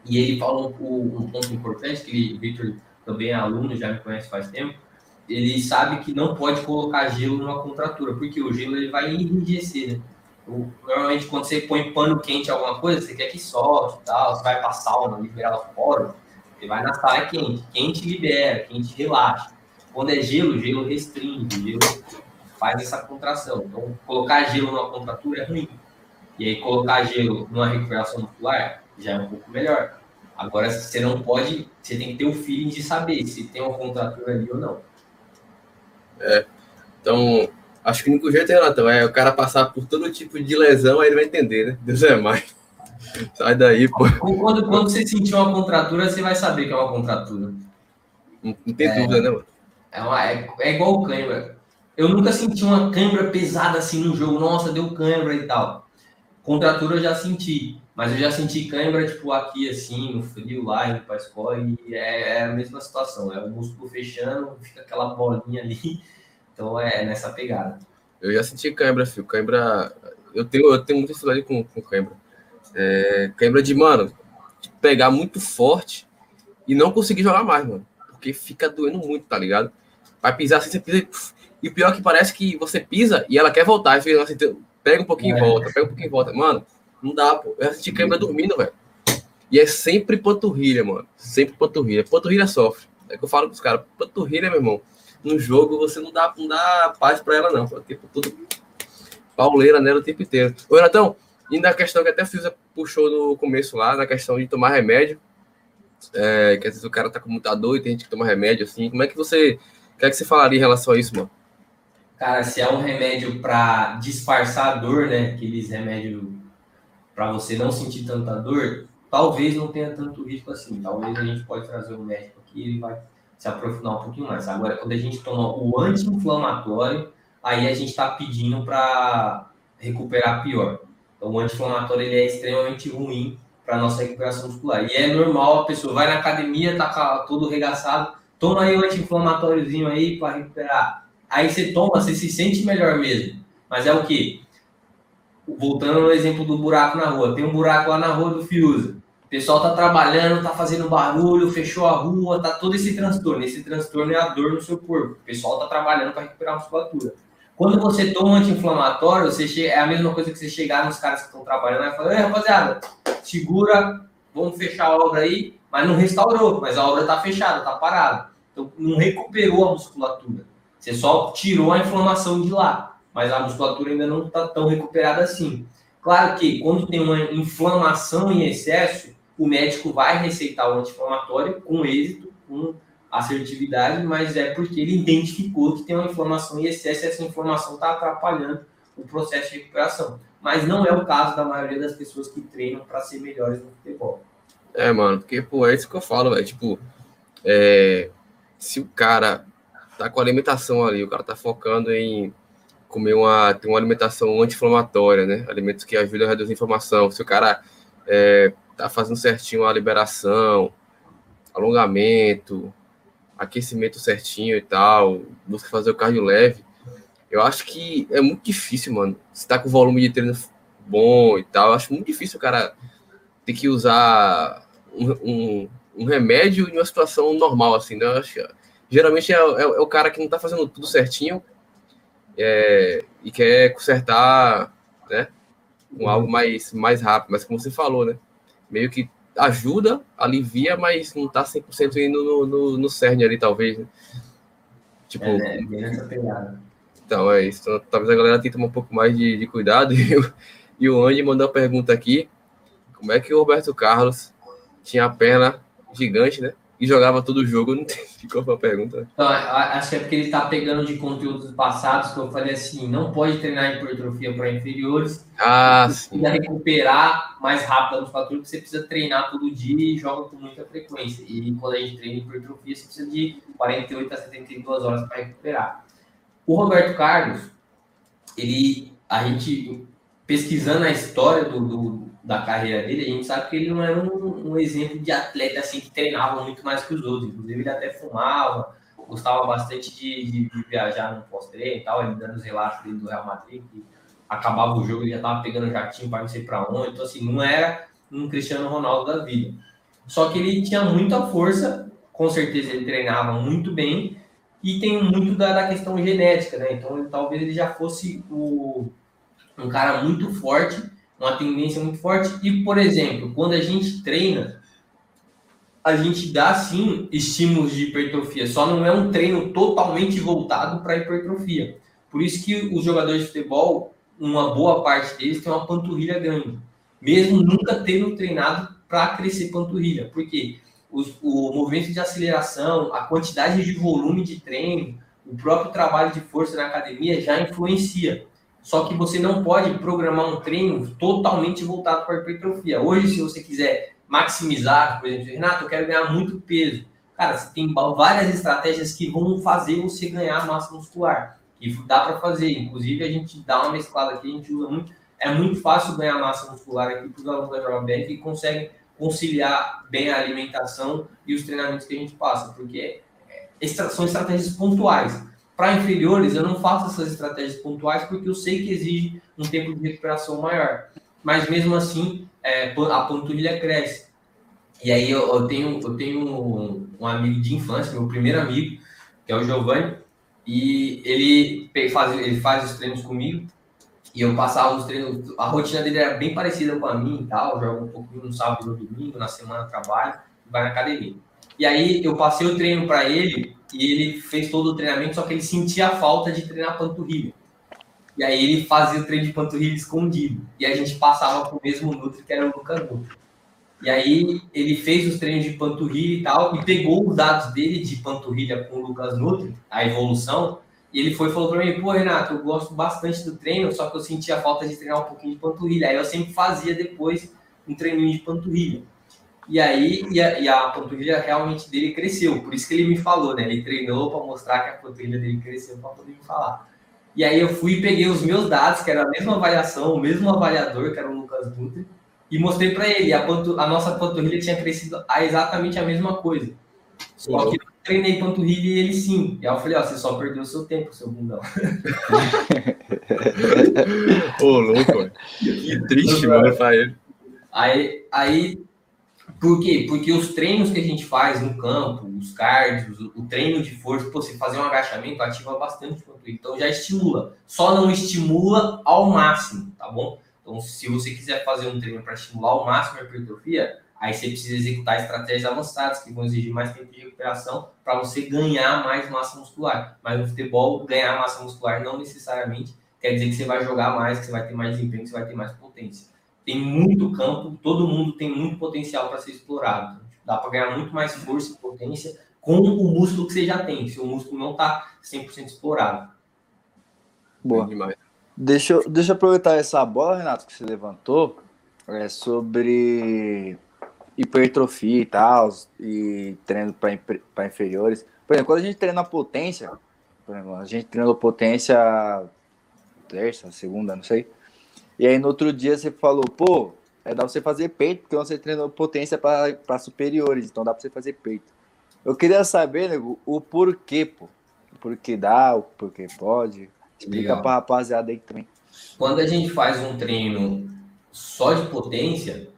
E ele falou um, um ponto importante, que o Victor também é aluno, já me conhece faz tempo, ele sabe que não pode colocar gelo numa contratura, porque o gelo ele vai enrijecer, né? Normalmente, quando você põe pano quente alguma coisa, você quer que solte e tal, você vai para sauna, liberar ela fora, você vai na sala quente. Quente libera, quente relaxa. Quando é gelo, gelo restringe, gelo faz essa contração. Então, colocar gelo numa contratura é ruim. E aí, colocar gelo numa recuperação muscular já é um pouco melhor. Agora, você não pode, você tem que ter o feeling de saber se tem uma contratura ali ou não. É. Então, Acho que o único jeito, Renatão, é o cara passar por todo tipo de lesão, aí ele vai entender, né? Deus é mais. Sai daí, pô. Quando, quando você sentir uma contratura, você vai saber que é uma contratura. Não, tem é, dúvida, né, mano? É, uma, é, é igual cãibra. Eu nunca senti uma cãibra pesada assim no jogo. Nossa, deu cãibra e tal. Contratura eu já senti. Mas eu já senti cãibra, tipo, aqui, assim, no frio, lá, indo pra escola. E é, é a mesma situação. É o músculo fechando, fica aquela bolinha ali então é nessa pegada. Eu já senti cãibra, filho. Cãibra. Eu tenho, eu tenho muita dificuldade com, com cãibra. É, cãibra de, mano, de pegar muito forte e não conseguir jogar mais, mano. Porque fica doendo muito, tá ligado? Vai pisar assim, você pisa. E o pior é que parece que você pisa e ela quer voltar. E fica assim, pega um pouquinho e é. volta, pega um pouquinho e volta. Mano, não dá, pô. Eu senti cãibra dormindo, velho. E é sempre panturrilha, mano. Sempre panturrilha. Panturrilha sofre. É que eu falo pros caras, panturrilha, meu irmão no jogo você não dá, não dá paz para ela, não. Tipo, tudo pauleira nela o tempo inteiro. Ô, Renatão, e na questão que até fiz puxou no começo lá, na questão de tomar remédio, é, que às vezes o cara tá com muita dor e tem gente que toma remédio, assim, como é que você, o que é que você falaria em relação a isso, mano? Cara, se é um remédio para disfarçar a dor, né, aqueles remédios para você não sentir tanta dor, talvez não tenha tanto risco assim. Talvez a gente pode trazer um médico aqui, ele vai se aprofundar um pouquinho mais. Agora, quando a gente toma o anti-inflamatório, aí a gente está pedindo para recuperar pior. Então, o anti-inflamatório ele é extremamente ruim para nossa recuperação muscular. E é normal a pessoa vai na academia, tá todo regaçado, toma aí o anti-inflamatóriozinho aí para recuperar. Aí você toma, você se sente melhor mesmo. Mas é o que? Voltando no exemplo do buraco na rua. Tem um buraco lá na rua do Fiuza. O pessoal tá trabalhando, tá fazendo barulho, fechou a rua, tá todo esse transtorno. Esse transtorno é a dor no seu corpo. O pessoal tá trabalhando para recuperar a musculatura. Quando você toma anti-inflamatório, você che... é a mesma coisa que você chegar nos caras que estão trabalhando e falar, rapaziada, segura, vamos fechar a obra aí, mas não restaurou, mas a obra tá fechada, tá parada. Então não recuperou a musculatura. Você só tirou a inflamação de lá, mas a musculatura ainda não está tão recuperada assim. Claro que quando tem uma inflamação em excesso, o médico vai receitar o anti-inflamatório com êxito, com assertividade, mas é porque ele identificou que tem uma inflamação em excesso e essa inflamação está atrapalhando o processo de recuperação. Mas não é o caso da maioria das pessoas que treinam para ser melhores no futebol. É, mano, porque, pô, é isso que eu falo, velho. Tipo, é... se o cara tá com alimentação ali, o cara tá focando em comer uma, ter uma alimentação anti-inflamatória, né? Alimentos que ajudam a reduzir a inflamação. Se o cara é, tá fazendo certinho a liberação, alongamento, aquecimento certinho e tal, busca fazer o cardio leve, eu acho que é muito difícil, mano. Se tá com volume de treino bom e tal, eu acho muito difícil o cara ter que usar um, um, um remédio em uma situação normal, assim, né? Eu acho que, geralmente é, é, é, o cara que não tá fazendo tudo certinho é, e quer consertar, né? Com algo mais, mais rápido, mas como você falou, né? Meio que ajuda, alivia, mas não tá 100% indo no, no, no cerne ali, talvez, né? Tipo, é, é. Então, é isso. Então, talvez a galera tenha que tomar um pouco mais de, de cuidado. E o, e o Andy mandou uma pergunta aqui. Como é que o Roberto Carlos tinha a perna gigante, né? E jogava todo o jogo? Não tem, ficou uma pergunta. Então, acho que é porque ele está pegando de conteúdos passados que eu falei assim, não pode treinar hipertrofia para inferiores. Ah, sim. Precisa recuperar mais rápido a musculatura, porque você precisa treinar todo dia e joga com muita frequência. E quando a gente treina hipertrofia, você precisa de 48 a 72 horas para recuperar. O Roberto Carlos, ele, a gente pesquisando a história do, do, da carreira dele, a gente sabe que ele não era um, um, exemplo de atleta assim que treinava muito mais que os outros. Inclusive, ele até fumava, gostava bastante de, de, de viajar no pós-treino e tal. Ele dando os relatos dele do Real Madrid, que acabava o jogo, ele já estava pegando jatinho para não sei para onde. Então, assim, não era um Cristiano Ronaldo da vida. Só que ele tinha muita força, com certeza ele treinava muito bem e tem muito da, da questão genética, né? Então ele, talvez ele já fosse o, um cara muito forte, uma tendência muito forte. E, por exemplo, quando a gente treina, a gente dá sim estímulos de hipertrofia, só não é um treino totalmente voltado para hipertrofia. Por isso que os jogadores de futebol, uma boa parte deles tem uma panturrilha grande, mesmo nunca tendo treinado para crescer panturrilha. Por quê? os, o movimento de aceleração, a quantidade de volume de treino, o próprio trabalho de força na academia já influencia. Só que você não pode programar um treino totalmente voltado para a hipertrofia. Hoje, se você quiser maximizar, por exemplo, Renato, eu quero ganhar muito peso. Cara, você tem várias estratégias que vão fazer você ganhar massa muscular. E dá para fazer. Inclusive, a gente dá uma mesclada aqui, a gente usa muito. É muito fácil ganhar massa muscular aqui para os alunos da JBR que conseguem conciliar bem a alimentação e os treinamentos que a gente passa, porque é, são estratégias pontuais. Para inferiores, eu não faço essas estratégias pontuais porque eu sei que exige um tempo de recuperação maior. Mas mesmo assim, é, a panturrilha cresce. E aí eu, eu tenho, eu tenho um, um, amigo de infância, meu primeiro amigo, que é o Giovanni, e ele faz, ele faz os treinos comigo. E eu passava os treinos, a rotina dele era bem parecida com a minha e tal, joga um pouquinho no sábado no domingo, na semana trabalho, vai na academia. E aí eu passei o treino para ele e ele fez todo o treinamento, só que ele sentia a falta de treinar panturrilha. E aí ele fazia o treino de panturrilha escondido. E a gente passava para o mesmo Nutri, que era o Lucas Nutri. E aí ele fez os treinos de panturrilha e tal, e pegou os dados dele de panturrilha com o Lucas Nutri, a evolução, e ele foi e falou para mim, pô, Renato, eu gosto bastante do treino, só que eu sentia falta de treinar um pouquinho de panturrilha. Aí eu sempre fazia depois um treininho de panturrilha. E aí, e a, e a panturrilha realmente dele cresceu. Por isso que ele me falou, né? Ele treinou para mostrar que a panturrilha dele cresceu para poder me falar. E aí eu fui e peguei os meus dados, que era a mesma avaliação, o mesmo avaliador, que era o Lucas Nutri, e mostrei para ele. A, pantu, a nossa panturrilha tinha crescido a exatamente a mesma coisa. Só que treinei panturrilha e ele sim. E aí eu falei, ó, você só perdeu o seu tempo, seu bundão. Ô, louco, que triste, mano, pra ele. Aí, aí, por quê? Porque os treinos que a gente faz no campo, os cards, o, treino de força, você fazer um agachamento ativa bastante o então já estimula. Só não estimula ao máximo, tá bom? Então, se você quiser fazer um treino para estimular ao máximo a hipertrofia, Aí você precisa executar estratégias avançadas que vão exigir mais tempo de recuperação para você ganhar mais massa muscular. Mas no futebol, ganhar massa muscular não necessariamente quer dizer que você vai jogar mais, que você vai ter mais desempenho, que você vai ter mais potência. Tem muito campo, todo mundo tem muito potencial para ser explorado. Dá para ganhar muito mais força e potência com o músculo que você já tem, se o músculo não está 100% explorado. Boa. Deixa eu, deixa eu aproveitar essa bola, Renato, que você levantou, é sobre hipertrofia e tal, e treino para inferiores. Por exemplo, quando a gente treina potência, por exemplo, a gente treinou potência terça, segunda, não sei. E aí no outro dia você falou, pô, é dá pra você fazer peito, porque você treinou potência para superiores, então dá pra você fazer peito. Eu queria saber, nego, o porquê, pô. O porquê dá, o porquê pode. Explica Legal. pra rapaziada aí também. Quando a gente faz um treino só de potência,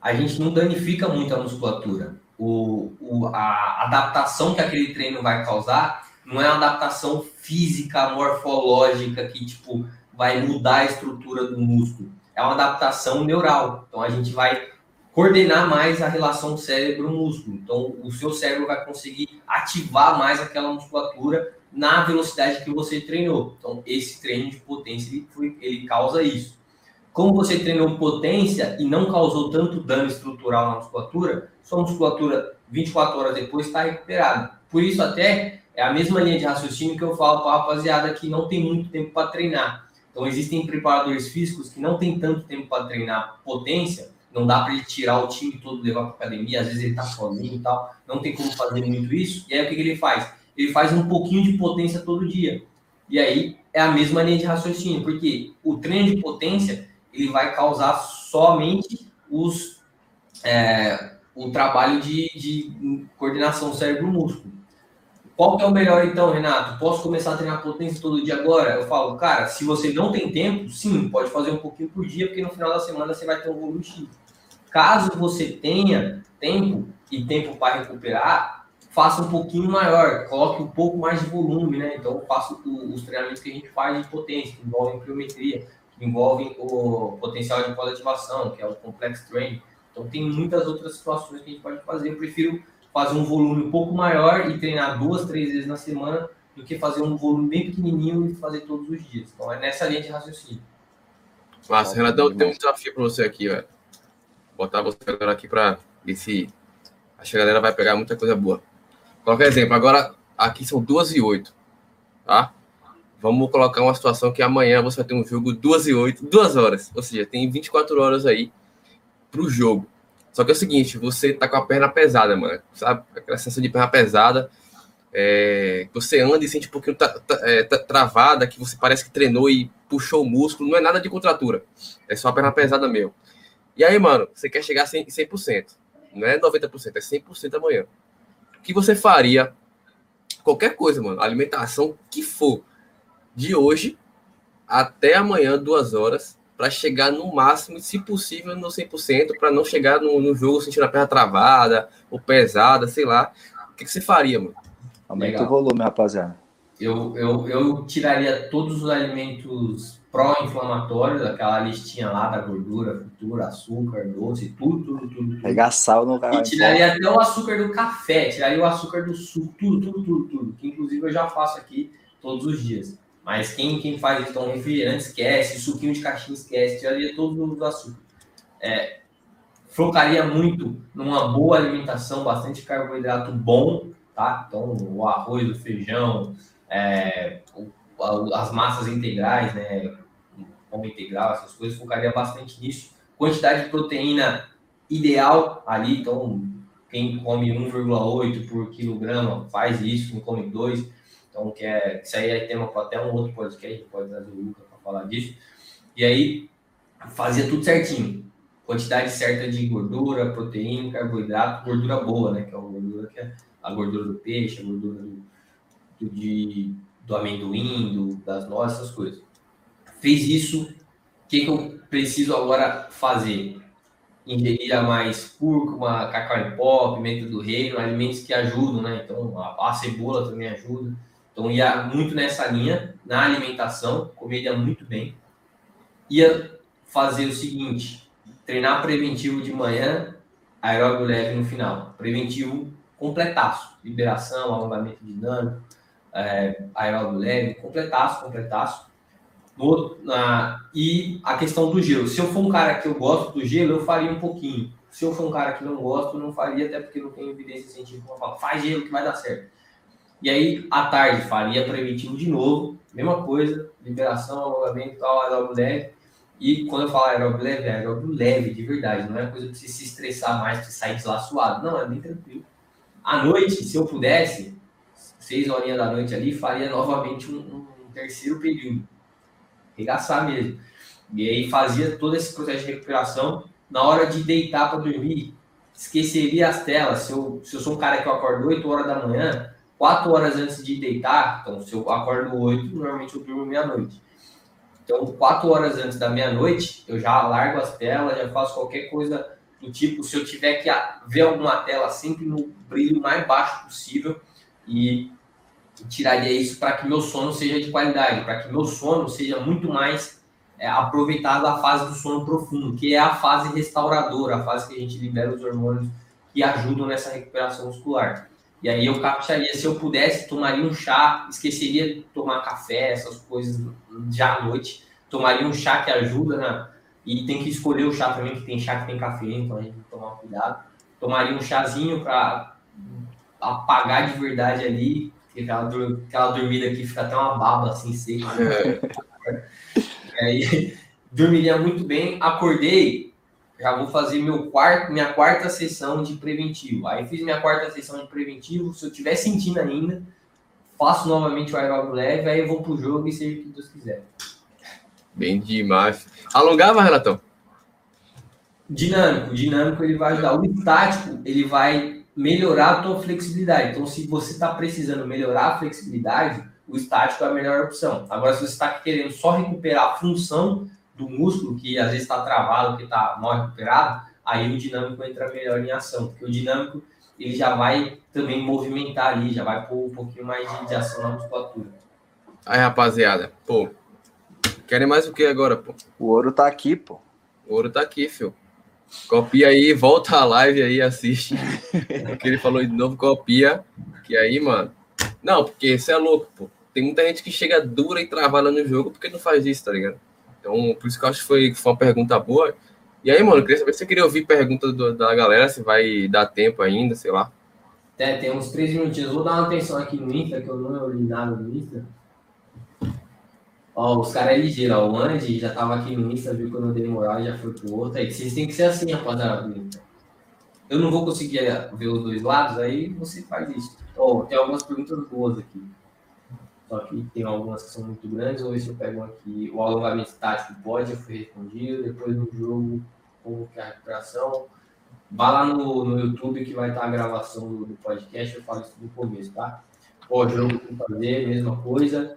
a gente não danifica muito a musculatura. O, o, a adaptação que aquele treino vai causar não é uma adaptação física, morfológica, que tipo vai mudar a estrutura do músculo. É uma adaptação neural. Então a gente vai coordenar mais a relação cérebro-músculo. Então o seu cérebro vai conseguir ativar mais aquela musculatura na velocidade que você treinou. Então esse treino de potência ele, ele causa isso. Como você treinou potência e não causou tanto dano estrutural na musculatura, sua musculatura 24 horas depois está recuperada. Por isso até é a mesma linha de raciocínio que eu falo para a rapaziada que não tem muito tempo para treinar. Então, existem preparadores físicos que não tem tanto tempo para treinar potência, não dá para ele tirar o time todo levar para academia, às vezes ele está sozinho e tal, não tem como fazer muito isso. E aí, o que, que ele faz? Ele faz um pouquinho de potência todo dia. E aí, é a mesma linha de raciocínio, porque o treino de potência, ele vai causar somente os, é, o trabalho de, de coordenação cérebro-músculo. Qual que é o melhor então, Renato? Posso começar a treinar potência todo dia agora? Eu falo, cara, se você não tem tempo, sim, pode fazer um pouquinho por dia, porque no final da semana você vai ter um volume X. Caso você tenha tempo e tempo para recuperar, faça um pouquinho maior, coloque um pouco mais de volume, né? Então, faça os treinamentos que a gente faz de potência, que envolvem pliometria, que envolvem o potencial de pós-ativação, que é o complex training. Então, tem muitas outras situações que a gente pode fazer. Eu prefiro fazer um volume um pouco maior e treinar duas, três vezes na semana do que fazer um volume bem pequenininho e fazer todos os dias. Então é nessa linha de raciocínio. Massa, Renato, eu tenho um desafio para você aqui, velho. Botar você agora aqui para ver se acho que a galera vai pegar muita coisa boa. Qualquer exemplo, agora aqui são duas e oito, tá? Vamos colocar uma situação que amanhã você vai ter um jogo duas e oito, duas horas, ou seja, tem 24 horas aí para o jogo. Só que é o seguinte, você tá com a perna pesada, mano. Sabe? Aquela sensação de perna pesada. É, você anda e sente um pouquinho tra é, travada, que você parece que treinou e puxou o músculo. Não é nada de contratura. É só a perna pesada mesmo. E aí, mano, você quer chegar a 100%. 100%. Não é 90%, é 100% amanhã. O que você faria? Qualquer coisa, mano. Alimentação que for. De hoje até amanhã, duas horas para chegar no máximo, se possível, no 100%, para não chegar no, no, jogo sentindo a perna travada ou pesada, sei lá. O que, que você faria, mano? Aumenta o volume, rapaziada. Eu, eu, eu tiraria todos os alimentos pró-inflamatórios, aquela listinha lá da gordura, fritura, açúcar, doce, tudo, tudo, tudo. tudo. Pegar sal no E tiraria até o açúcar do café, tiraria o açúcar do suco, tudo, tudo, tudo, tudo. Que inclusive eu já faço aqui todos os dias. Mas quem, quem faz então refrigerante esquece, suquinho de caixinha esquece, tiraria todo o açúcar. É, focaria muito numa boa alimentação, bastante carboidrato bom, tá? Então, o arroz, o feijão, é, as massas integrais, né? Pão integral, essas coisas, focaria bastante nisso. Quantidade de proteína ideal ali, então, quem come 1,8 por quilograma faz isso, quem come 2 então, que é, isso aí é tema para até um outro podcast, pode trazer o Luca para falar disso. E aí, fazia tudo certinho. Quantidade certa de gordura, proteína, carboidrato, gordura boa, né? Que é a gordura, que é a gordura do peixe, a gordura do, do, de, do amendoim, do, das nozes, essas coisas. Fez isso, o que, que eu preciso agora fazer? Ingerir mais cúrcuma, cacau em pó, pimenta do reino, alimentos que ajudam, né? Então, a, a cebola também ajuda então ia muito nessa linha, na alimentação, comia muito bem. Ia fazer o seguinte, treinar preventivo de manhã, aeróbio leve no final. Preventivo completaço, liberação, alongamento dinâmico, é, aeróbio leve, completaço, completaço. No, na, e a questão do gelo. Se eu for um cara que eu gosto do gelo, eu faria um pouquinho. Se eu for um cara que não gosto, não faria, até porque não tem evidência científica faz gelo que vai dar certo. E aí, à tarde, faria preventivo de novo, mesma coisa, liberação, alongamento, tal, aeróbio leve. E quando eu falo aeróbio leve, é aeróbio leve, de verdade. Não é coisa para você se estressar mais, para sair deslaçoado. Não, é bem tranquilo. À noite, se eu pudesse, seis horinhas da noite ali, faria novamente um, um terceiro período. Regaçar mesmo. E aí fazia todo esse processo de recuperação. Na hora de deitar para dormir, esqueceria as telas. Se eu, se eu sou um cara que eu acordo 8 horas da manhã, 4 horas antes de deitar, então se eu acordo 8, normalmente eu durmo meia-noite. Então, 4 horas antes da meia-noite, eu já largo as telas, já faço qualquer coisa do tipo, se eu tiver que ver alguma tela, sempre no brilho mais baixo possível e tiraria isso para que meu sono seja de qualidade, para que meu sono seja muito mais é, aproveitado a fase do sono profundo, que é a fase restauradora, a fase que a gente libera os hormônios que ajudam nessa recuperação muscular. E aí eu captaria, se eu pudesse, tomaria um chá, esqueceria de tomar café, essas coisas já à noite, tomaria um chá que ajuda na, e tem que escolher o chá também, que tem chá que tem cafeína, então a gente tem que tomar cuidado. Tomaria um chazinho para apagar de verdade ali, aquela, aquela dormida que fica até uma baba assim seca. Né? aí, dormiria muito bem. Acordei, já vou fazer meu quarto, minha quarta sessão de preventivo. Aí fiz minha quarta sessão de preventivo. Se eu estiver sentindo ainda, faço novamente o aeróbio leve, aí eu vou pro jogo e seja o que Deus quiser. Bem demais. Alongava, Renatão? Dinâmico. Dinâmico ele vai ajudar. O estático, ele vai melhorar a tua flexibilidade. Então, se você está precisando melhorar a flexibilidade, o estático é a melhor opção. Agora, se você está querendo só recuperar a função do músculo, que às vezes está travado, que está mal recuperado, aí o dinâmico entra melhor em ação. Porque o dinâmico, ele já vai também movimentar ali, já vai pôr um pouquinho mais de, de ação na musculatura. Aí, rapaziada, pô, Querem mais o que agora, pô? O ouro tá aqui, pô. O ouro tá aqui, filho. Copia aí, volta a live aí, assiste. Porque ele falou de novo, copia. Que aí, mano. Não, porque isso é louco, pô. Tem muita gente que chega dura e travada no jogo porque não faz isso, tá ligado? Então, por isso que eu acho que foi, foi uma pergunta boa. E aí, mano, eu queria saber se você queria ouvir perguntas da galera, se vai dar tempo ainda, sei lá. É, tem uns três minutinhos. Vou dar uma atenção aqui no Insta, que eu não li nada no Insta. Ó, os caras é ligeiro, ó. O Andy já tava aqui no Insta, viu quando eu dei moral e já foi pro outro. Aí vocês têm que ser assim, rapaziada. Eu não vou conseguir eh, ver os dois lados, aí você faz isso. Ó, tem algumas perguntas boas aqui. Que tem algumas que são muito grandes. Vou ver se eu pego aqui. O alongamento tático pode, fui respondido. Depois do jogo, como que é a recuperação. Vá lá no, no YouTube que vai estar a gravação do, do podcast. Eu falo isso no começo, tá? Ó, jogo que fazer, mesma coisa.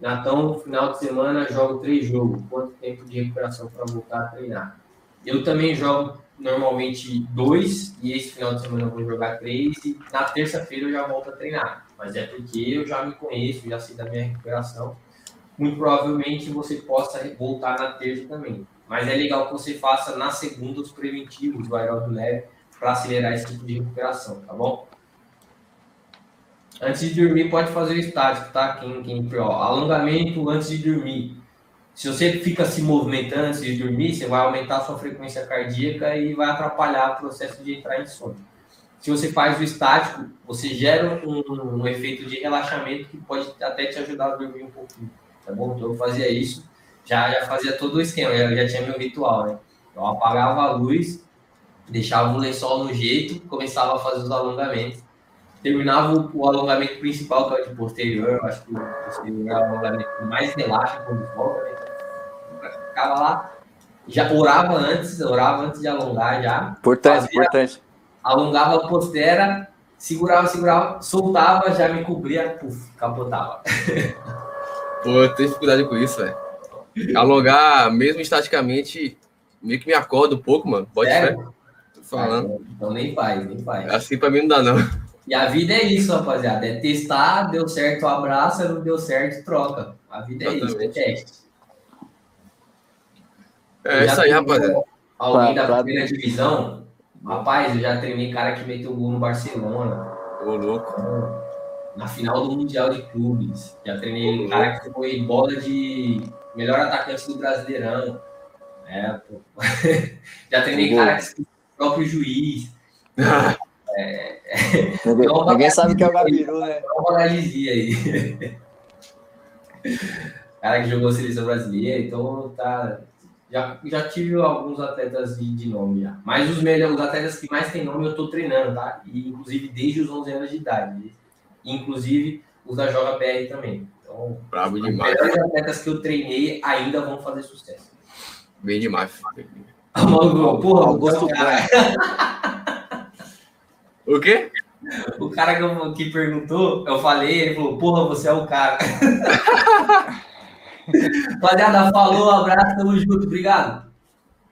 Natão, no final de semana, jogo três jogos. Quanto tempo de recuperação para voltar a treinar? Eu também jogo normalmente dois, e esse final de semana eu vou jogar três, e na terça-feira eu já volto a treinar. Mas é porque eu já me conheço, já sei da minha recuperação. Muito provavelmente você possa voltar na terça também. Mas é legal que você faça na segunda os preventivos do aeróbio leve para acelerar esse tipo de recuperação, tá bom? Antes de dormir, pode fazer o estático, tá? Quem, quem, ó, alongamento antes de dormir. Se você fica se movimentando antes de dormir, você vai aumentar a sua frequência cardíaca e vai atrapalhar o processo de entrar em sono. Se você faz o estático, você gera um, um efeito de relaxamento que pode até te ajudar a dormir um pouquinho, tá bom? Então eu fazia isso, já, já fazia todo o esquema, já, já tinha meu ritual, né? Eu apagava a luz, deixava o lençol no jeito, começava a fazer os alongamentos terminava o, alongamento principal, que é o de posterior, acho que o posterior é o alongamento que mais relaxa quando volta, né? Ficava lá, já orava antes, orava antes de alongar já. Importante, fazia, importante. Alongava a postera, segurava, segurava, soltava, já me cobria, puf, capotava. Pô, eu tenho dificuldade com isso, velho. Alongar, mesmo estaticamente, meio que me acorda um pouco, mano. Pode ser. Tô falando. Ah, então nem faz, nem faz. Assim pra mim não dá, não. E a vida é isso, rapaziada. É testar, deu certo, abraça, não deu certo, troca. A vida é Exatamente. isso, é teste. É isso aí, rapaziada. Alguém da primeira divisão, rapaz, eu já treinei cara que meteu gol no Barcelona. Ô, louco. Na final do Mundial de Clubes. Já treinei cara que foi bola de melhor atacante do Brasileirão. É, pô. já treinei cara que foi próprio juiz. É, ninguém, ninguém sabe o que é o Gabiru, né? Uma analogia aí. Cara que jogou seleção brasileira, então tá. Já, já tive alguns atletas de, de nome já. Mas os melhores, os atletas que mais têm nome eu tô treinando, tá? E, inclusive desde os 11 anos de idade. Inclusive, os da Joga BR também. Então, Brabo os demais. melhores atletas que eu treinei ainda vão fazer sucesso. Bem demais. Maluco, porra, Augusto o cara, O quê? o cara que, eu- que perguntou, eu falei, ele falou, porra, você é o cara. Rapaziada, falou, abraço, tamo junto, obrigado.